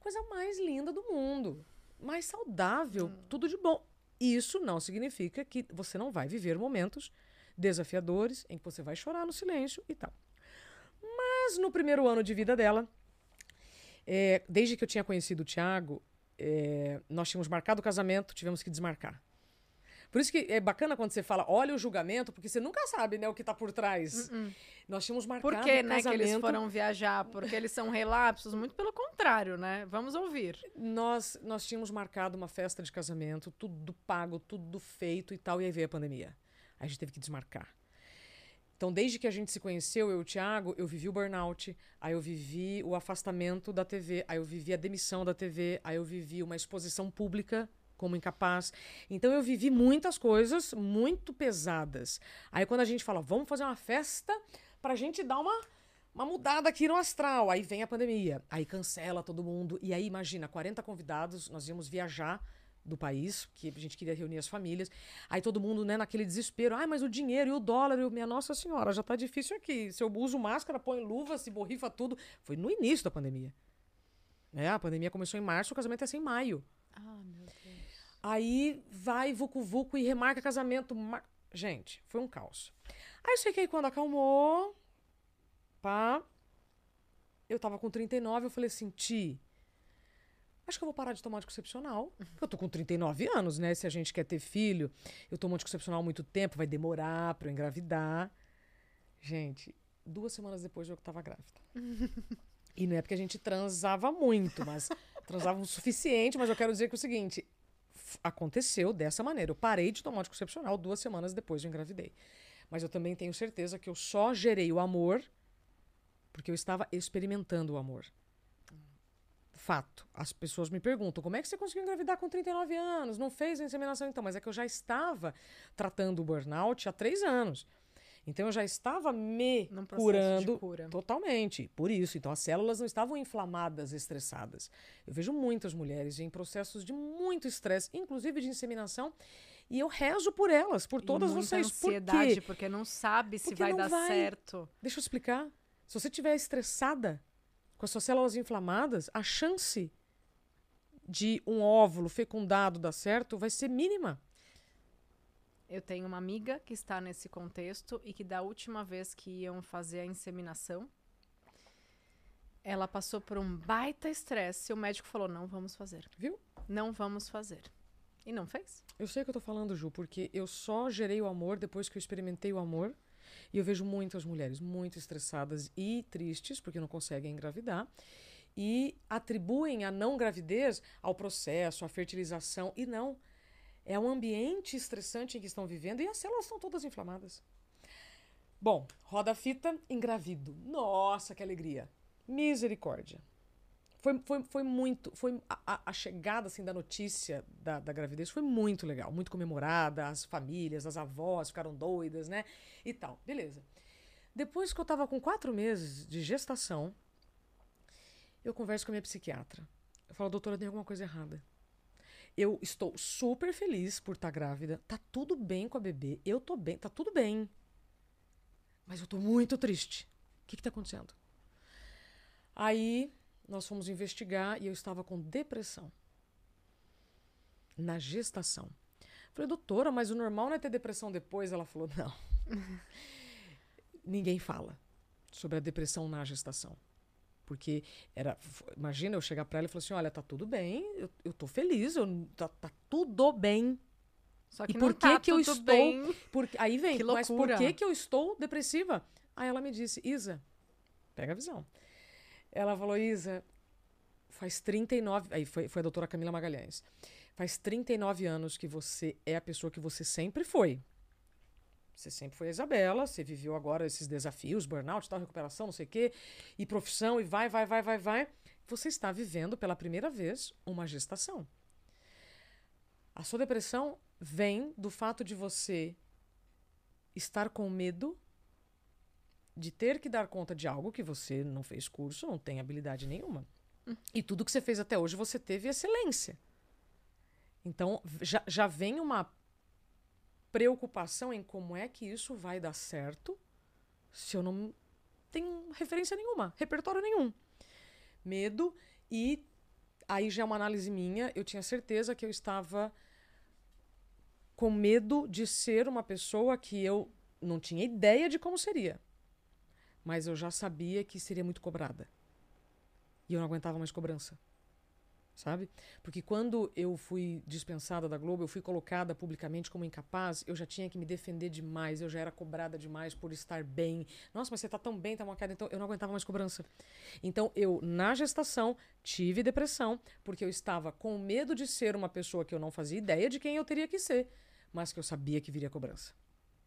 Coisa mais linda do mundo mais saudável, hum. tudo de bom. Isso não significa que você não vai viver momentos desafiadores em que você vai chorar no silêncio e tal. Mas no primeiro ano de vida dela, é, desde que eu tinha conhecido o Tiago, é, nós tínhamos marcado o casamento, tivemos que desmarcar. Por isso que é bacana quando você fala, olha o julgamento, porque você nunca sabe, né, o que está por trás. Uh -uh. Nós tínhamos marcado Por que, né, que eles foram viajar? Porque eles são relapsos? Muito pelo contrário, né? Vamos ouvir. Nós, nós tínhamos marcado uma festa de casamento, tudo pago, tudo feito e tal, e aí veio a pandemia. Aí a gente teve que desmarcar. Então, desde que a gente se conheceu, eu e o Thiago, eu vivi o burnout, aí eu vivi o afastamento da TV, aí eu vivi a demissão da TV, aí eu vivi uma exposição pública como incapaz. Então eu vivi muitas coisas muito pesadas. Aí quando a gente fala, vamos fazer uma festa pra gente dar uma uma mudada aqui no astral. Aí vem a pandemia, aí cancela todo mundo. E aí, imagina, 40 convidados, nós íamos viajar do país, que a gente queria reunir as famílias. Aí todo mundo, né, naquele desespero. Ai, mas o dinheiro e o dólar, eu, minha Nossa Senhora, já tá difícil aqui. Se eu uso máscara, põe luva, se borrifa tudo. Foi no início da pandemia. É, a pandemia começou em março, o casamento é assim em maio. Ah, meu Deus. Aí vai Vucu Vucu e remarca casamento. Mar... Gente, foi um caos. Aí eu sei que aí quando acalmou, pá, eu tava com 39, eu falei assim, Ti, acho que eu vou parar de tomar anticoncepcional. Eu tô com 39 anos, né? Se a gente quer ter filho, eu tomo anticoncepcional há muito tempo, vai demorar pra eu engravidar. Gente, duas semanas depois eu tava grávida. e não é porque a gente transava muito, mas transava o suficiente, mas eu quero dizer que é o seguinte, aconteceu dessa maneira. Eu parei de tomar anticoncepcional duas semanas depois de engravidei. Mas eu também tenho certeza que eu só gerei o amor porque eu estava experimentando o amor. Fato. As pessoas me perguntam: como é que você conseguiu engravidar com 39 anos? Não fez a inseminação então? Mas é que eu já estava tratando o burnout há três anos. Então eu já estava me curando cura. totalmente. Por isso, então as células não estavam inflamadas, estressadas. Eu vejo muitas mulheres em processos de muito estresse, inclusive de inseminação, e eu rezo por elas, por todas e vocês. ansiedade, por quê? porque não sabe se porque vai dar vai. certo. Deixa eu explicar. Se você estiver estressada, com as suas células inflamadas, a chance de um óvulo fecundado dar certo vai ser mínima. Eu tenho uma amiga que está nesse contexto e que da última vez que iam fazer a inseminação, ela passou por um baita estresse e o médico falou: não vamos fazer. Viu? Não vamos fazer. E não fez? Eu sei o que eu tô falando, Ju, porque eu só gerei o amor depois que eu experimentei o amor. E eu vejo muitas mulheres muito estressadas e tristes porque não conseguem engravidar e atribuem a não gravidez ao processo, à fertilização e não. É um ambiente estressante em que estão vivendo e as células estão todas inflamadas. Bom, roda a fita, engravido. Nossa, que alegria. Misericórdia. Foi, foi, foi muito. Foi a, a chegada assim, da notícia da, da gravidez foi muito legal, muito comemorada. As famílias, as avós ficaram doidas, né? E tal. Beleza. Depois que eu tava com quatro meses de gestação, eu converso com a minha psiquiatra. Eu falo, doutora, tem alguma coisa errada. Eu estou super feliz por estar tá grávida. Tá tudo bem com a bebê. Eu tô bem, tá tudo bem. Mas eu tô muito triste. O que, que tá acontecendo? Aí nós fomos investigar e eu estava com depressão. Na gestação. Falei, doutora, mas o normal não é ter depressão depois? Ela falou, não. Ninguém fala sobre a depressão na gestação. Porque era. Imagina eu chegar para ela e falar assim: olha, tá tudo bem, eu, eu tô feliz, eu, tá, tá tudo bem. Só que e por não que, tá que eu estou. Bem. Por, aí vem, mas por que, que eu estou depressiva? Aí ela me disse, Isa, pega a visão. Ela falou, Isa, faz 39. Aí foi, foi a doutora Camila Magalhães. Faz 39 anos que você é a pessoa que você sempre foi. Você sempre foi a Isabela, você viveu agora esses desafios, burnout, tal, recuperação, não sei o quê, e profissão, e vai, vai, vai, vai, vai. Você está vivendo pela primeira vez uma gestação. A sua depressão vem do fato de você estar com medo de ter que dar conta de algo que você não fez curso, não tem habilidade nenhuma. Hum. E tudo que você fez até hoje você teve excelência. Então já, já vem uma preocupação em como é que isso vai dar certo se eu não tenho referência nenhuma, repertório nenhum. Medo e aí já é uma análise minha, eu tinha certeza que eu estava com medo de ser uma pessoa que eu não tinha ideia de como seria. Mas eu já sabia que seria muito cobrada. E eu não aguentava mais cobrança sabe? Porque quando eu fui dispensada da Globo, eu fui colocada publicamente como incapaz, eu já tinha que me defender demais, eu já era cobrada demais por estar bem. Nossa, mas você tá tão bem, tá uma queda, então eu não aguentava mais cobrança. Então eu, na gestação, tive depressão, porque eu estava com medo de ser uma pessoa que eu não fazia ideia de quem eu teria que ser, mas que eu sabia que viria cobrança.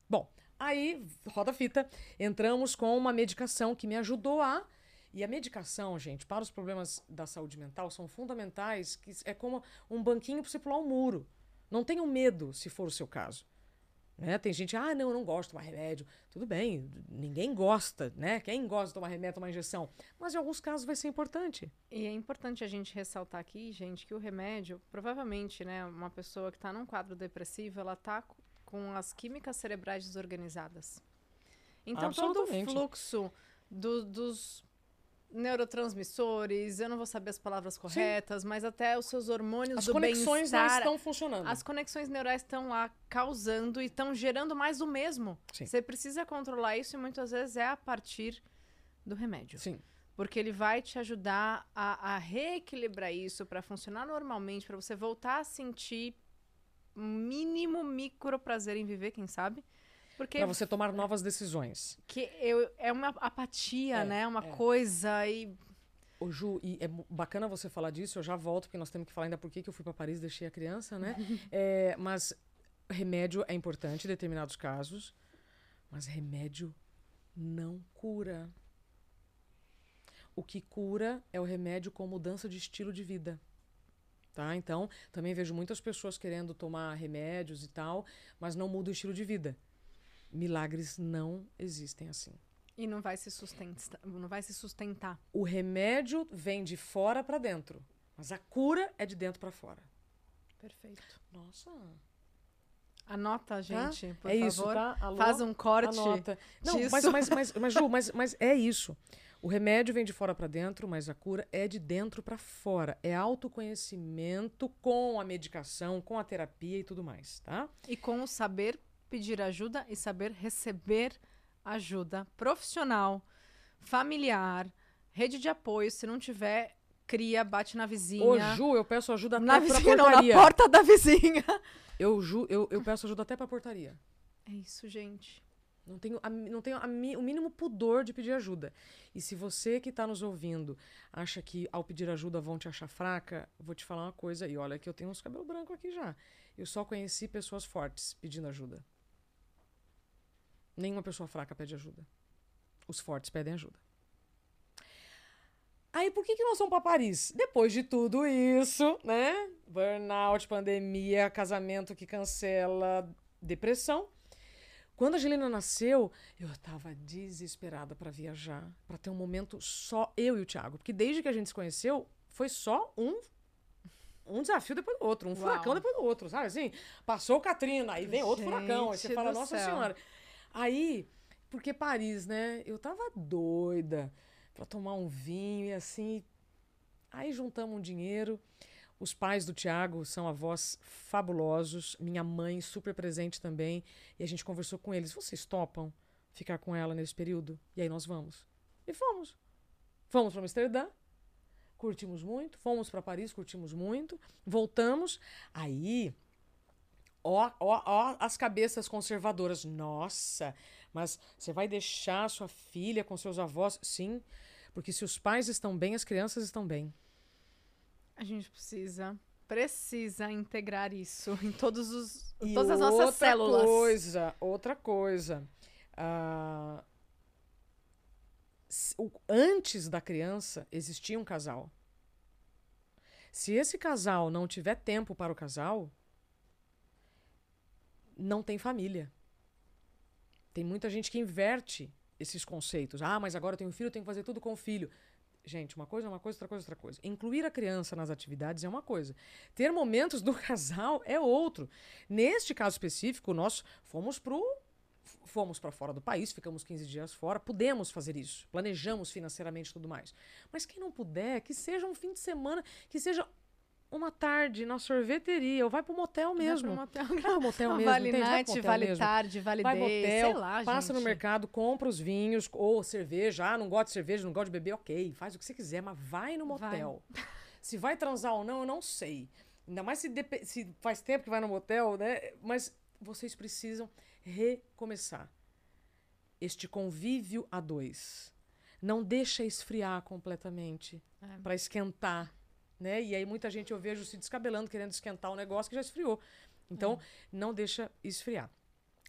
Bom, aí, roda fita, entramos com uma medicação que me ajudou a e a medicação, gente, para os problemas da saúde mental são fundamentais, que é como um banquinho para você pular um muro. Não tenham medo, se for o seu caso. Né? Tem gente, ah, não, eu não gosto de tomar remédio. Tudo bem, ninguém gosta, né? Quem gosta de tomar remédio, tomar injeção? Mas em alguns casos vai ser importante. E é importante a gente ressaltar aqui, gente, que o remédio, provavelmente, né, uma pessoa que está num quadro depressivo, ela está com as químicas cerebrais desorganizadas. Então, todo o fluxo do, dos neurotransmissores, eu não vou saber as palavras corretas, Sim. mas até os seus hormônios as do bem-estar. As conexões não estão funcionando. As conexões neurais estão lá causando e estão gerando mais do mesmo. Sim. Você precisa controlar isso e muitas vezes é a partir do remédio. Sim. Porque ele vai te ajudar a, a reequilibrar isso para funcionar normalmente, para você voltar a sentir mínimo micro prazer em viver, quem sabe? Porque para você tomar novas decisões. Que eu, é uma apatia, é, né? Uma é. coisa e Ô, Ju, e é bacana você falar disso, eu já volto, porque nós temos que falar ainda por que eu fui para Paris e deixei a criança, né? é, mas remédio é importante em determinados casos, mas remédio não cura. O que cura é o remédio com mudança de estilo de vida. Tá? Então, também vejo muitas pessoas querendo tomar remédios e tal, mas não muda o estilo de vida. Milagres não existem assim. E não vai se sustentar, não vai se sustentar. O remédio vem de fora para dentro, mas a cura é de dentro para fora. Perfeito. Nossa. Anota, tá? gente, por é favor. isso, tá? Alô? Faz um corte. Anota. Não, mas, mas, mas, mas, Ju, mas, mas é isso. O remédio vem de fora para dentro, mas a cura é de dentro para fora. É autoconhecimento com a medicação, com a terapia e tudo mais, tá? E com o saber pedir ajuda e saber receber ajuda profissional, familiar, rede de apoio. Se não tiver, cria, bate na vizinha. Ô, Ju, eu peço ajuda na até vizinha, pra portaria. Não, na porta da vizinha. Eu, Ju, eu, eu peço ajuda até pra portaria. É isso, gente. Não tenho, a, não tenho a, o mínimo pudor de pedir ajuda. E se você que está nos ouvindo acha que ao pedir ajuda vão te achar fraca, vou te falar uma coisa. E olha que eu tenho uns cabelos brancos aqui já. Eu só conheci pessoas fortes pedindo ajuda. Nenhuma pessoa fraca pede ajuda. Os fortes pedem ajuda. Aí, por que, que nós vamos para Paris? Depois de tudo isso, né? Burnout, pandemia, casamento que cancela, depressão. Quando a Angelina nasceu, eu estava desesperada para viajar, para ter um momento só eu e o Thiago. Porque desde que a gente se conheceu, foi só um um desafio depois do outro, um Uau. furacão depois do outro, sabe assim? Passou Katrina, aí vem outro furacão, aí você fala, nossa céu. senhora. Aí, porque Paris, né? Eu tava doida para tomar um vinho e assim. Aí juntamos um dinheiro. Os pais do Tiago são avós fabulosos. Minha mãe, super presente também. E a gente conversou com eles. Vocês topam ficar com ela nesse período? E aí nós vamos. E fomos. Fomos para Amsterdã. Curtimos muito. Fomos para Paris, curtimos muito. Voltamos. Aí Ó, ó, ó, as cabeças conservadoras. Nossa, mas você vai deixar sua filha com seus avós? Sim, porque se os pais estão bem, as crianças estão bem. A gente precisa, precisa integrar isso em todos os, E todas as nossas outra células. coisa, outra coisa. Ah, s- o- antes da criança existia um casal. Se esse casal não tiver tempo para o casal, não tem família. Tem muita gente que inverte esses conceitos. Ah, mas agora eu tenho um filho, eu tenho que fazer tudo com o filho. Gente, uma coisa é uma coisa, outra coisa é outra coisa. Incluir a criança nas atividades é uma coisa. Ter momentos do casal é outro. Neste caso específico, nós fomos pro fomos para fora do país, ficamos 15 dias fora, pudemos fazer isso, planejamos financeiramente tudo mais. Mas quem não puder, que seja um fim de semana, que seja uma tarde na sorveteria, ou vai pro motel mesmo. Vai pro motel. Vai pro motel mesmo, vale entende? Vai night, motel vale mesmo. tarde, vale Vai day, motel, sei lá, passa no gente. mercado, compra os vinhos ou cerveja. Ah, não gosto de cerveja, não gosto de beber, ok. Faz o que você quiser, mas vai no Vai. motel. Se vai transar ou não, eu não sei. Ainda mais se, se faz tempo que vai no motel, né? Mas vocês precisam recomeçar este convívio a dois. Não deixa esfriar completamente É. para esquentar, né? E aí muita gente eu vejo se descabelando querendo esquentar o negócio que já esfriou. Então, não deixa esfriar.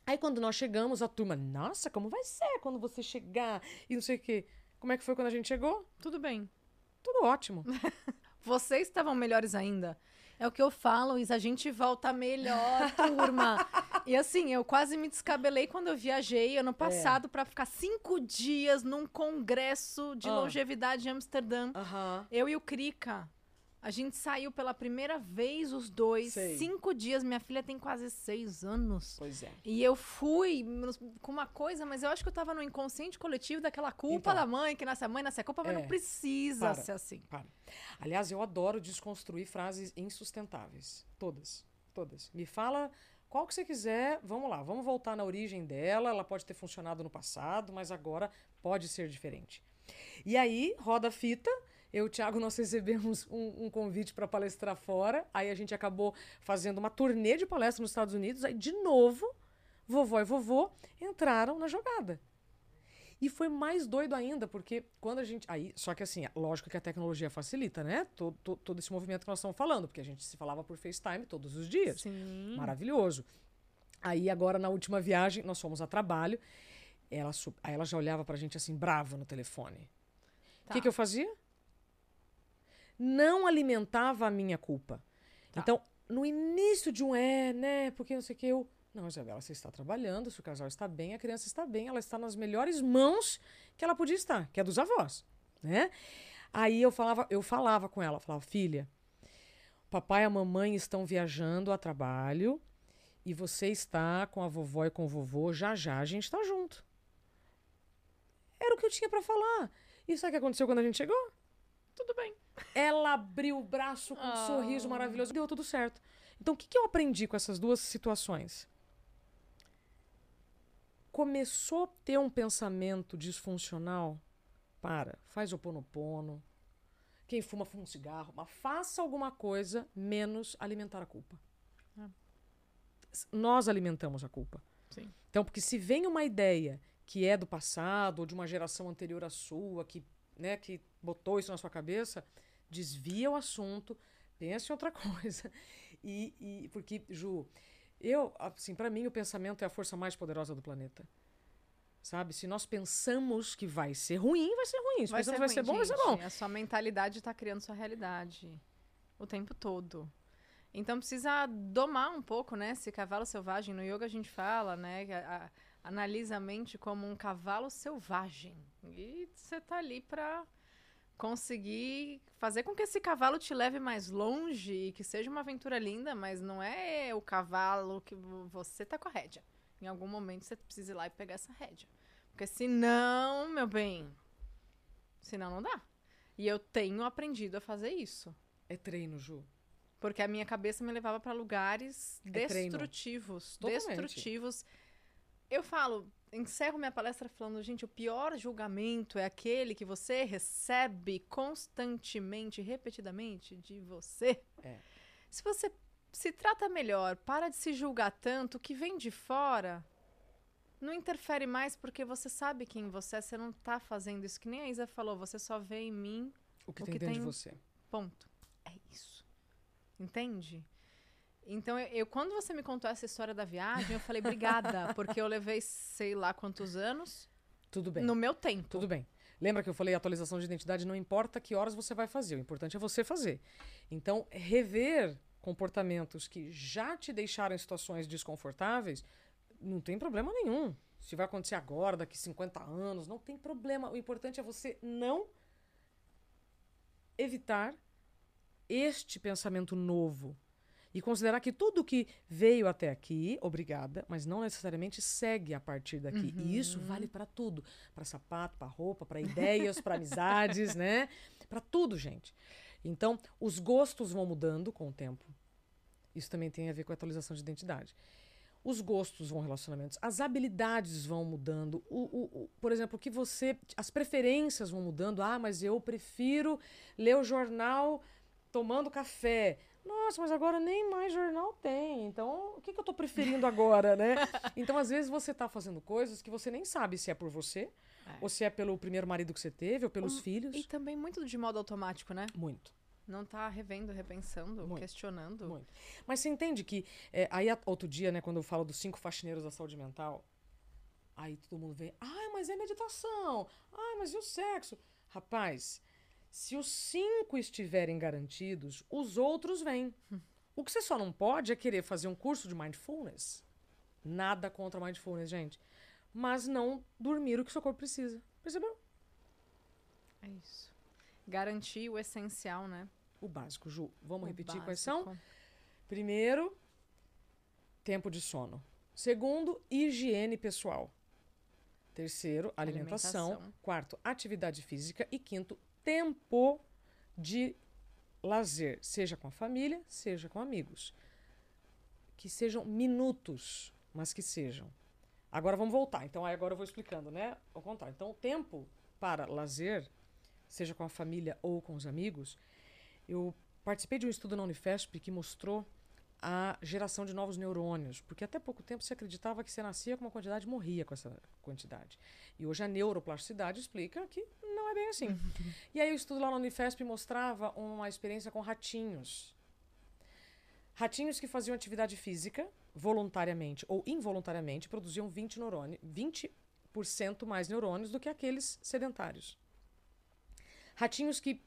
Aí quando nós chegamos, a turma, nossa, como vai ser quando você chegar? E não sei o quê. Como é que foi quando a gente chegou? Tudo bem. Tudo ótimo. Vocês estavam melhores ainda. É o que eu falo, Isa, a gente volta melhor, turma. e assim, eu quase me descabelei quando eu viajei ano passado pra ficar cinco dias num congresso de Ah. longevidade em Amsterdã. Aham. Eu e o Krika. A gente saiu pela primeira vez, os dois. Sei. Cinco dias. Minha filha tem quase seis anos. Pois é. E eu fui com uma coisa, mas eu acho que eu tava no inconsciente coletivo daquela culpa Então. da mãe, que nasce a mãe, nasce a culpa, mas É. não precisa Para. ser assim. Para. Aliás, eu adoro desconstruir frases insustentáveis. Todas. Todas. Me fala qual que você quiser. Vamos lá, vamos voltar na origem dela. Ela pode ter funcionado no passado, mas agora pode ser diferente. E aí, roda a fita. Eu e o Thiago, nós recebemos um, um convite para palestrar fora. Aí a gente acabou fazendo uma turnê de palestra nos Estados Unidos. Aí, de novo, vovó e vovô entraram na jogada. E foi mais doido ainda, porque quando a gente. Aí, só que assim, lógico que a tecnologia facilita, né? Todo, todo, todo esse movimento que nós estamos falando, porque a gente se falava por FaceTime todos os dias. Sim. Maravilhoso. Aí, agora, na última viagem, nós fomos a trabalho. Ela, aí ela já olhava pra gente assim, brava no telefone. O Tá. que, que eu fazia? Não alimentava a minha culpa. Tá. Então, no início de um é, né? Porque não sei o que eu. Não, Isabela, você está trabalhando, se o casal está bem, a criança está bem, ela está nas melhores mãos que ela podia estar, que é dos avós, né? Aí eu falava, eu falava com ela, falava, filha, papai e a mamãe estão viajando a trabalho e você está com a vovó e com o vovô, já já a gente está junto. Era o que eu tinha para falar. E sabe o que aconteceu quando a gente chegou? Tudo bem. Ela abriu o braço com um Ah. sorriso maravilhoso. Deu tudo certo. Então, o que, que eu aprendi com essas duas situações? Começou a ter um pensamento disfuncional? Para, faz o ponopono. Quem fuma, fuma um cigarro. Mas faça alguma coisa menos alimentar a culpa. Ah. Nós alimentamos a culpa. Sim. Então, porque se vem uma ideia que é do passado ou de uma geração anterior à sua, que, né, que botou isso na sua cabeça, desvia o assunto, pense em outra coisa. E, e porque, Ju, eu, assim, para mim o pensamento é a força mais poderosa do planeta. Sabe? Se nós pensamos que vai ser ruim, vai ser ruim. Se pensamos que vai ser bom, vai ser bom. gente. A sua mentalidade está criando sua realidade o tempo todo. Então precisa domar um pouco, né? Esse cavalo selvagem. No yoga a gente fala, né? a- a- analisa a mente como um cavalo selvagem. E você tá ali para conseguir fazer com que esse cavalo te leve mais longe e que seja uma aventura linda, mas não é o cavalo que vo- você tá com a rédea. Em algum momento você precisa ir lá e pegar essa rédea. Porque senão, meu bem, senão não dá. E eu tenho aprendido a fazer isso. É treino, Ju. Porque a minha cabeça me levava para lugares É destrutivos. Destrutivos. Eu falo, encerro minha palestra falando, gente, o pior julgamento é aquele que você recebe constantemente, repetidamente de você. É. Se você se trata melhor, para de se julgar tanto, o que vem de fora não interfere mais porque você sabe quem você é, você não tá fazendo isso. Que nem a Isa falou, você só vê em mim, O que O tem que dentro de tem- você. ponto. é isso. Entende? Então, eu, eu- quando você me contou essa história da viagem, eu falei, obrigada, porque eu levei sei lá quantos anos Tudo bem. no meu tempo. Tudo bem. Lembra que eu falei atualização de identidade não importa que horas você vai fazer, o importante é você fazer. Então, rever comportamentos que já te deixaram em situações desconfortáveis, não tem problema nenhum. Se vai acontecer agora, daqui 50 anos, não tem problema. O importante é você não evitar este pensamento novo e considerar que tudo que veio até aqui, obrigada, mas não necessariamente segue a partir daqui. E isso vale para tudo, para sapato, para roupa, para ideias, para amizades, né? Para tudo, gente. Então, os gostos vão mudando com o tempo. Isso também tem a ver com a atualização de identidade. Os gostos vão relacionamentos, as habilidades vão mudando. O, o- o- por exemplo, o que você. As preferências vão mudando. Ah, mas eu prefiro ler o jornal tomando café. Nossa, mas agora nem mais jornal tem. Então, o que, que eu tô preferindo agora, né? Então, às vezes, você tá fazendo coisas que você nem sabe se é por você, É. ou se é pelo primeiro marido que você teve, ou pelos Um- filhos. E também muito de modo automático, né? Muito. Não tá revendo, repensando, Muito, questionando. Muito. Mas você entende que. é, aí, outro dia, né, quando eu falo dos cinco faxineiros da saúde mental, aí todo mundo vem. Ah, mas é meditação. Ah, mas e o sexo? Rapaz, se os cinco estiverem garantidos, os outros vêm. O que você só não pode é querer fazer um curso de mindfulness. Nada contra mindfulness, gente. Mas não dormir o que seu corpo precisa. Percebeu? É isso. Garantir o essencial, né? O básico, Ju. Vamos O repetir quais são? básico. Primeiro, tempo de sono. Segundo, higiene pessoal. Terceiro, alimentação. Alimentação. Quarto, atividade física. E quinto, tempo de lazer, seja com a família, seja com amigos. Que sejam minutos, mas que sejam. Agora vamos voltar. Então, agora eu vou explicando, né? Ao contrário. Então, o tempo para lazer, seja com a família ou com os amigos, eu participei de um estudo na Unifesp que mostrou a geração de novos neurônios, porque até pouco tempo se acreditava que você nascia com uma quantidade e morria com essa quantidade. E hoje a neuroplasticidade explica que não é bem assim. E aí o estudo lá na Unifesp mostrava uma experiência com ratinhos. Ratinhos que faziam atividade física voluntariamente ou involuntariamente produziam 20 neurônios, 20% mais neurônios do que aqueles sedentários. Ratinhos que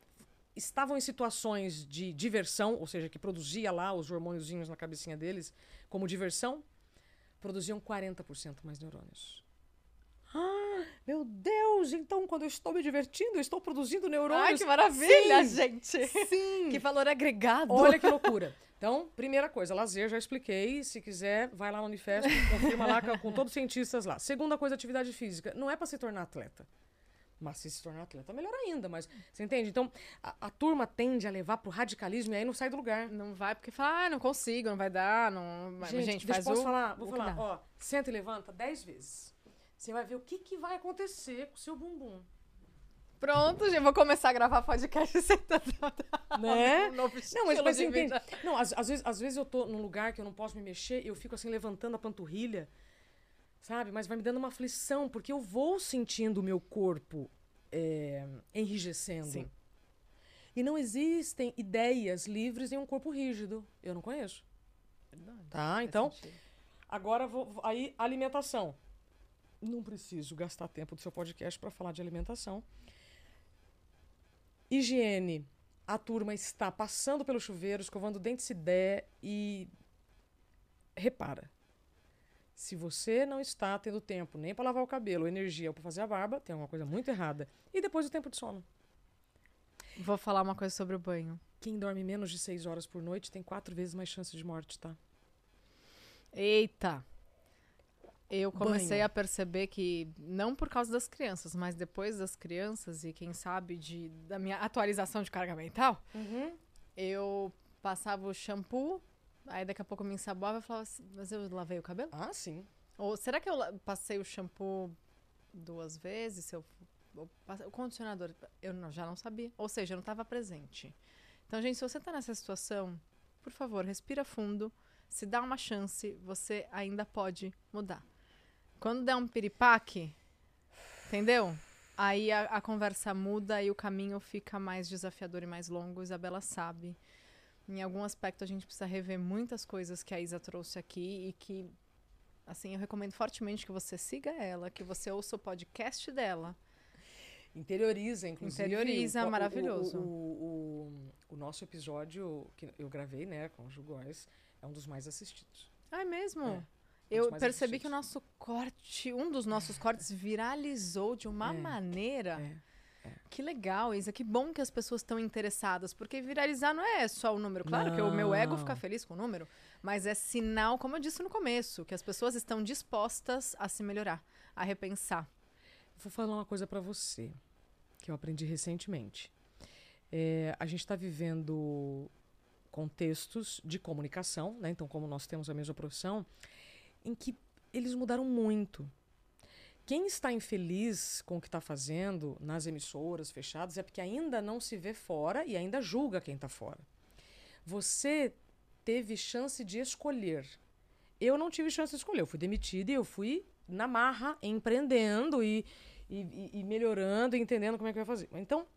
estavam em situações de diversão, ou seja, que produzia lá os hormôniozinhos na cabecinha deles como diversão, produziam 40% mais neurônios. Ah, meu Deus! Então, quando eu estou me divertindo, eu estou produzindo neurônios. Ai, que maravilha, Sim, gente! Sim! Que valor agregado! Olha que loucura. Então, primeira coisa, lazer, já expliquei. Se quiser, vai lá no Unifesp, confirma lá com, com todos os cientistas lá. Segunda coisa, atividade física. Não é para se tornar atleta. Mas se se tornar atleta, melhor ainda. Mas você entende? Então, a, a turma tende a levar pro radicalismo e aí não sai do lugar. Não vai porque fala, ah, não consigo, não vai dar, não. Mas, gente, deixa, faz posso o. falar? Vou o falar. Ó, senta e levanta dez vezes. Você vai ver o que, que vai acontecer com o seu bumbum. Pronto, gente, vou começar a gravar podcast sentado. Né? Um novo Não, mas, você entende? Não, às, às vezes, às vezes eu tô num lugar que eu não posso me mexer, eu fico assim levantando a panturrilha, sabe? Mas vai me dando uma aflição, porque eu vou sentindo o meu corpo é, enrijecendo. Sim. E não existem ideias livres em um corpo rígido. Eu não conheço. Tá? Faz Então, sentido. agora vou, vou- aí alimentação. Não preciso gastar tempo do seu podcast para falar de alimentação. Higiene. A turma está passando pelo chuveiro, escovando o dente se der e repara. Se você não está tendo tempo nem para lavar o cabelo, energia ou para fazer a barba, tem alguma coisa muito errada. E depois o tempo de sono. Vou falar uma coisa sobre o banho. Quem dorme menos de seis horas por noite tem quatro vezes mais chance de morte, tá? Eita! Eu comecei Banho. a perceber que, não por causa das crianças, mas depois das crianças e quem sabe de, da minha atualização de carga mental, Uhum. eu passava o shampoo, aí daqui a pouco eu me ensaboava e falava assim, mas eu lavei o cabelo? Ah, sim. Ou será que eu passei o shampoo duas vezes? Se eu, eu passei- o condicionador, eu não- já não sabia. Ou seja, eu não estava presente. Então, gente, se você está nessa situação, por favor, respira fundo. Se dá uma chance, você ainda pode mudar. Quando der um piripaque, entendeu? Aí a, a conversa muda e o caminho fica mais desafiador e mais longo. Isabela sabe. Em algum aspecto a gente precisa rever muitas coisas que a Isa trouxe aqui e que, assim, eu recomendo fortemente que você siga ela, que você ouça o podcast dela. Interioriza, inclusive. Interioriza, o- maravilhoso. O, o- o- nosso episódio que eu gravei, né, com o Ju Góes, é um dos mais assistidos. Ah, é mesmo? É, dos Eu percebi que o assistidos. nosso corte, um dos nossos cortes viralizou de uma É, maneira. é, Que legal, Isa. Que bom que as pessoas estão interessadas. Porque viralizar não é só o número. Claro que o meu ego Não. fica feliz com o número. Mas é sinal, como eu disse no começo, que as pessoas estão dispostas a se melhorar, a repensar. Vou falar uma coisa pra você que eu aprendi recentemente. É, a gente está vivendo contextos de comunicação, né? Então, como nós temos a mesma profissão, em que eles mudaram muito. Quem está infeliz com o que está fazendo nas emissoras fechadas é porque ainda não se vê fora e ainda julga quem está fora. Você teve chance de escolher. Eu não tive chance de escolher. Eu fui demitida e eu fui na marra, empreendendo e, e, e- melhorando, e entendendo como é que eu ia fazer. Então,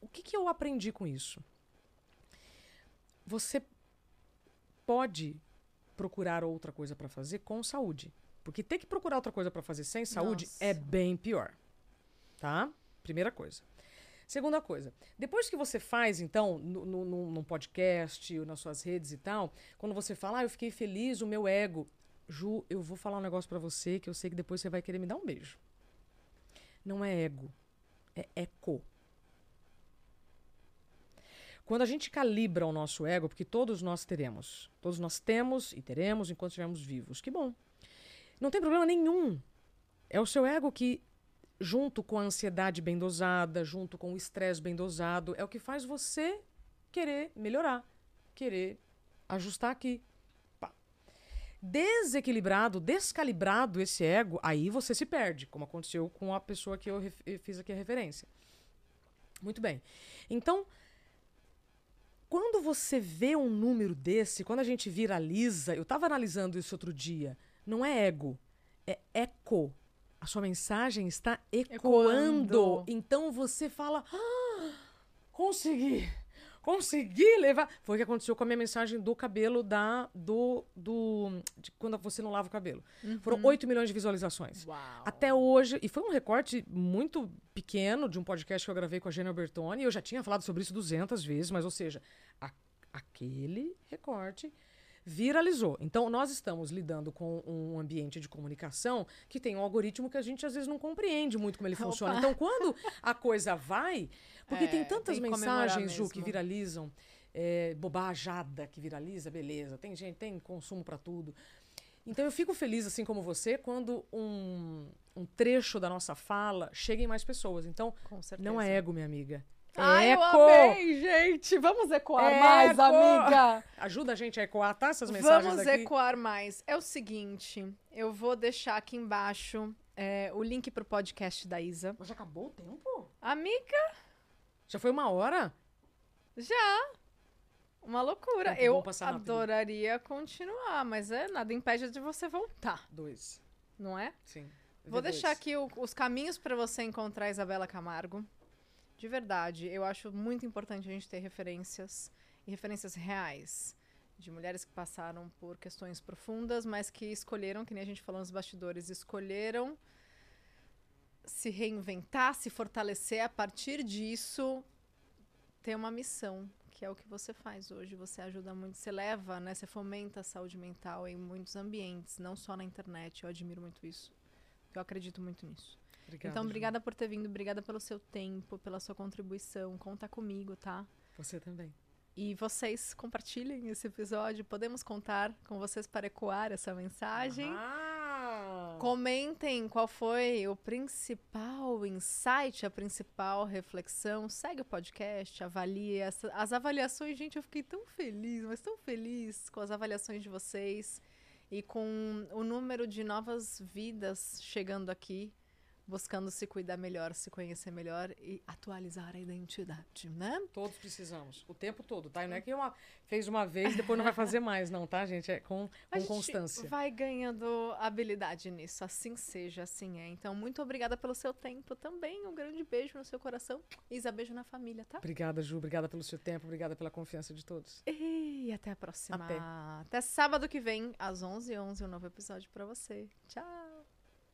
o que, que eu aprendi com isso? Você pode procurar outra coisa para fazer com saúde. Porque ter que procurar outra coisa para fazer sem saúde Nossa. é bem pior. Tá? Primeira coisa. Segunda coisa, depois que você faz, então, no, no, num podcast, ou nas suas redes e tal, quando você fala, ah, eu fiquei feliz, o meu ego. Ju, eu vou falar um negócio pra você que eu sei que depois você vai querer me dar um beijo. Não é ego, é eco. Quando a gente calibra o nosso ego, porque todos nós teremos, todos nós temos e teremos enquanto estivermos vivos, que bom. Não tem problema nenhum. É o seu ego que, junto com a ansiedade bem dosada, junto com o estresse bem dosado, é o que faz você querer melhorar, querer ajustar aqui. Pá. Desequilibrado, descalibrado esse ego, aí você se perde, como aconteceu com a pessoa que eu eu fiz aqui a referência. Muito bem. Então, quando você vê um número desse, quando a gente viraliza, eu estava analisando isso outro dia, não é ego, é eco. A sua mensagem está ecoando. Ecoando. Então você fala: ah, consegui! Consegui levar. Foi o que aconteceu com a minha mensagem do cabelo da. do. do de quando você não lava o cabelo. Foram 8 milhões de visualizações. Uau. Até hoje, e foi um recorte muito pequeno de um podcast que eu gravei com a Gênia Bertoni. Eu já tinha falado sobre isso 200 vezes, mas, ou seja, a- aquele recorte viralizou. Então, nós estamos lidando com um ambiente de comunicação que tem um algoritmo que a gente às vezes não compreende muito como ele Opa. funciona. Então, quando a coisa vai. Porque É, tem tantas tem mensagens, Ju, que viralizam. É, bobajada que viraliza, beleza. Tem gente, tem consumo para tudo. Então eu fico feliz, assim como você, quando um, um trecho da nossa fala chega em mais pessoas. Então, não é ego, minha amiga. É Ai, eu eco! amei, gente. Vamos ecoar Eco! mais, amiga. Ajuda a gente a ecoar, tá? Essas mensagens Vamos aqui. ecoar mais. É o seguinte, eu vou deixar aqui embaixo é, o link pro podcast da Isa. Mas já acabou o tempo? Amiga, Já foi uma hora? já. Uma loucura. Tempo eu adoraria continuar, mas é nada impede de você voltar, Dois. não é? Sim. Vou V2. deixar aqui o- os caminhos para você encontrar a Isabela Camargo. De verdade, eu acho muito importante a gente ter referências e referências reais de mulheres que passaram por questões profundas, mas que escolheram, que nem a gente falou nos bastidores, escolheram se reinventar, se fortalecer a partir disso, ter uma missão, que é o que você faz hoje. Você ajuda muito, você leva, né, você fomenta a saúde mental em muitos ambientes, não só na internet. Eu admiro muito isso. Eu acredito muito nisso. Obrigado, então, Ju. obrigada por ter vindo, obrigada pelo seu tempo, pela sua contribuição. Conta comigo, tá? Você também. E vocês compartilhem esse episódio. Podemos contar com vocês para ecoar essa mensagem. Ah! Comentem qual foi o principal insight, a principal reflexão. Segue o podcast, avalie. Essa- As avaliações, gente, eu fiquei tão feliz, mas tão feliz com as avaliações de vocês e com o número de novas vidas chegando aqui buscando se cuidar melhor, se conhecer melhor e atualizar a identidade, né? Todos precisamos, o tempo todo, tá? E não é que uma, fez uma vez e depois não vai fazer mais, não, tá, gente? É com, A com gente constância. vai ganhando habilidade nisso, assim seja, assim é. Então, muito obrigada pelo seu tempo também. Um grande beijo no seu coração. Isa, beijo na família, tá? Obrigada, Ju. Obrigada pelo seu tempo. Obrigada pela confiança de todos. E até a próxima. Até. Até sábado que vem, às 11h11, um novo episódio pra você. Tchau!